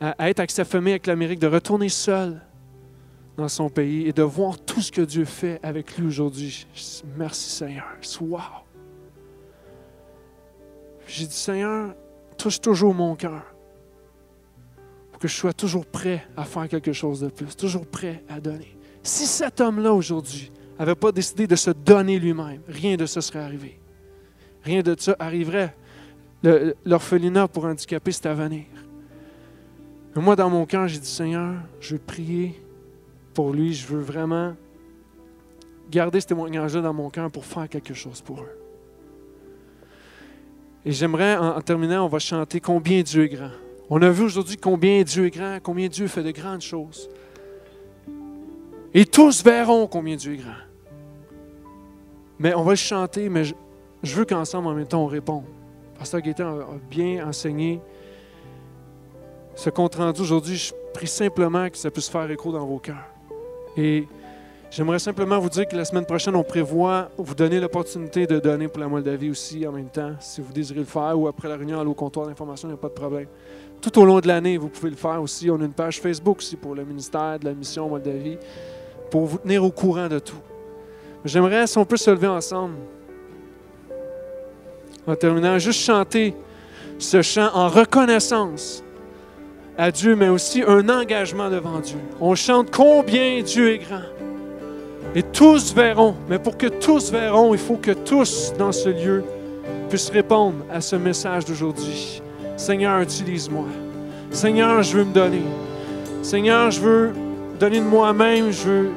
à, être avec sa famille, avec l'Amérique, de retourner seul dans son pays et de voir tout ce que Dieu fait avec lui aujourd'hui, merci Seigneur. Wow! J'ai dit, Seigneur, touche toujours mon cœur que je sois toujours prêt à faire quelque chose de plus, toujours prêt à donner. Si cet homme-là aujourd'hui n'avait pas décidé de se donner lui-même, rien de ça serait arrivé. Rien de ça arriverait. L'orphelinat pour handicapés, c'est à venir. moi, dans mon cœur, j'ai dit, Seigneur, je veux prier pour lui. Je veux vraiment garder ce témoignage-là dans mon cœur pour faire quelque chose pour eux. Et j'aimerais, en terminant, on va chanter Combien Dieu est grand. On a vu aujourd'hui combien Dieu est grand, combien Dieu fait de grandes choses. Et tous verront combien Dieu est grand. Mais on va le chanter, mais je, veux qu'ensemble, en même temps, on réponde. Pasteur Gaétan a bien enseigné ce compte rendu aujourd'hui. Je prie simplement que ça puisse faire écho dans vos cœurs. Et J'aimerais simplement vous dire que la semaine prochaine, on prévoit vous donner l'opportunité de donner pour la Moldavie aussi en même temps, si vous désirez le faire, ou après la réunion, aller au comptoir d'information, il n'y a pas de problème. Tout au long de l'année, vous pouvez le faire aussi. On a une page Facebook aussi pour le ministère de la mission Moldavie, pour vous tenir au courant de tout. J'aimerais, si on peut se lever ensemble, en terminant, juste chanter ce chant en reconnaissance à Dieu, mais aussi un engagement devant Dieu. On chante combien Dieu est grand. Et tous verront, mais pour que tous verront, il faut que tous dans ce lieu puissent répondre à ce message d'aujourd'hui. Seigneur, utilise-moi. Seigneur, je veux me donner. Seigneur, je veux donner de moi-même, je veux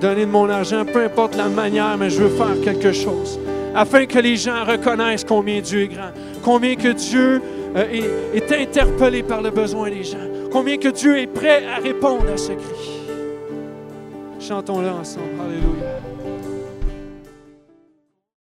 donner de mon argent, peu importe la manière, mais je veux faire quelque chose. Afin que les gens reconnaissent combien Dieu est grand, combien que Dieu euh, est, interpellé par le besoin des gens, combien que Dieu est prêt à répondre à ce cri. Chantons-le ensemble. Alléluia.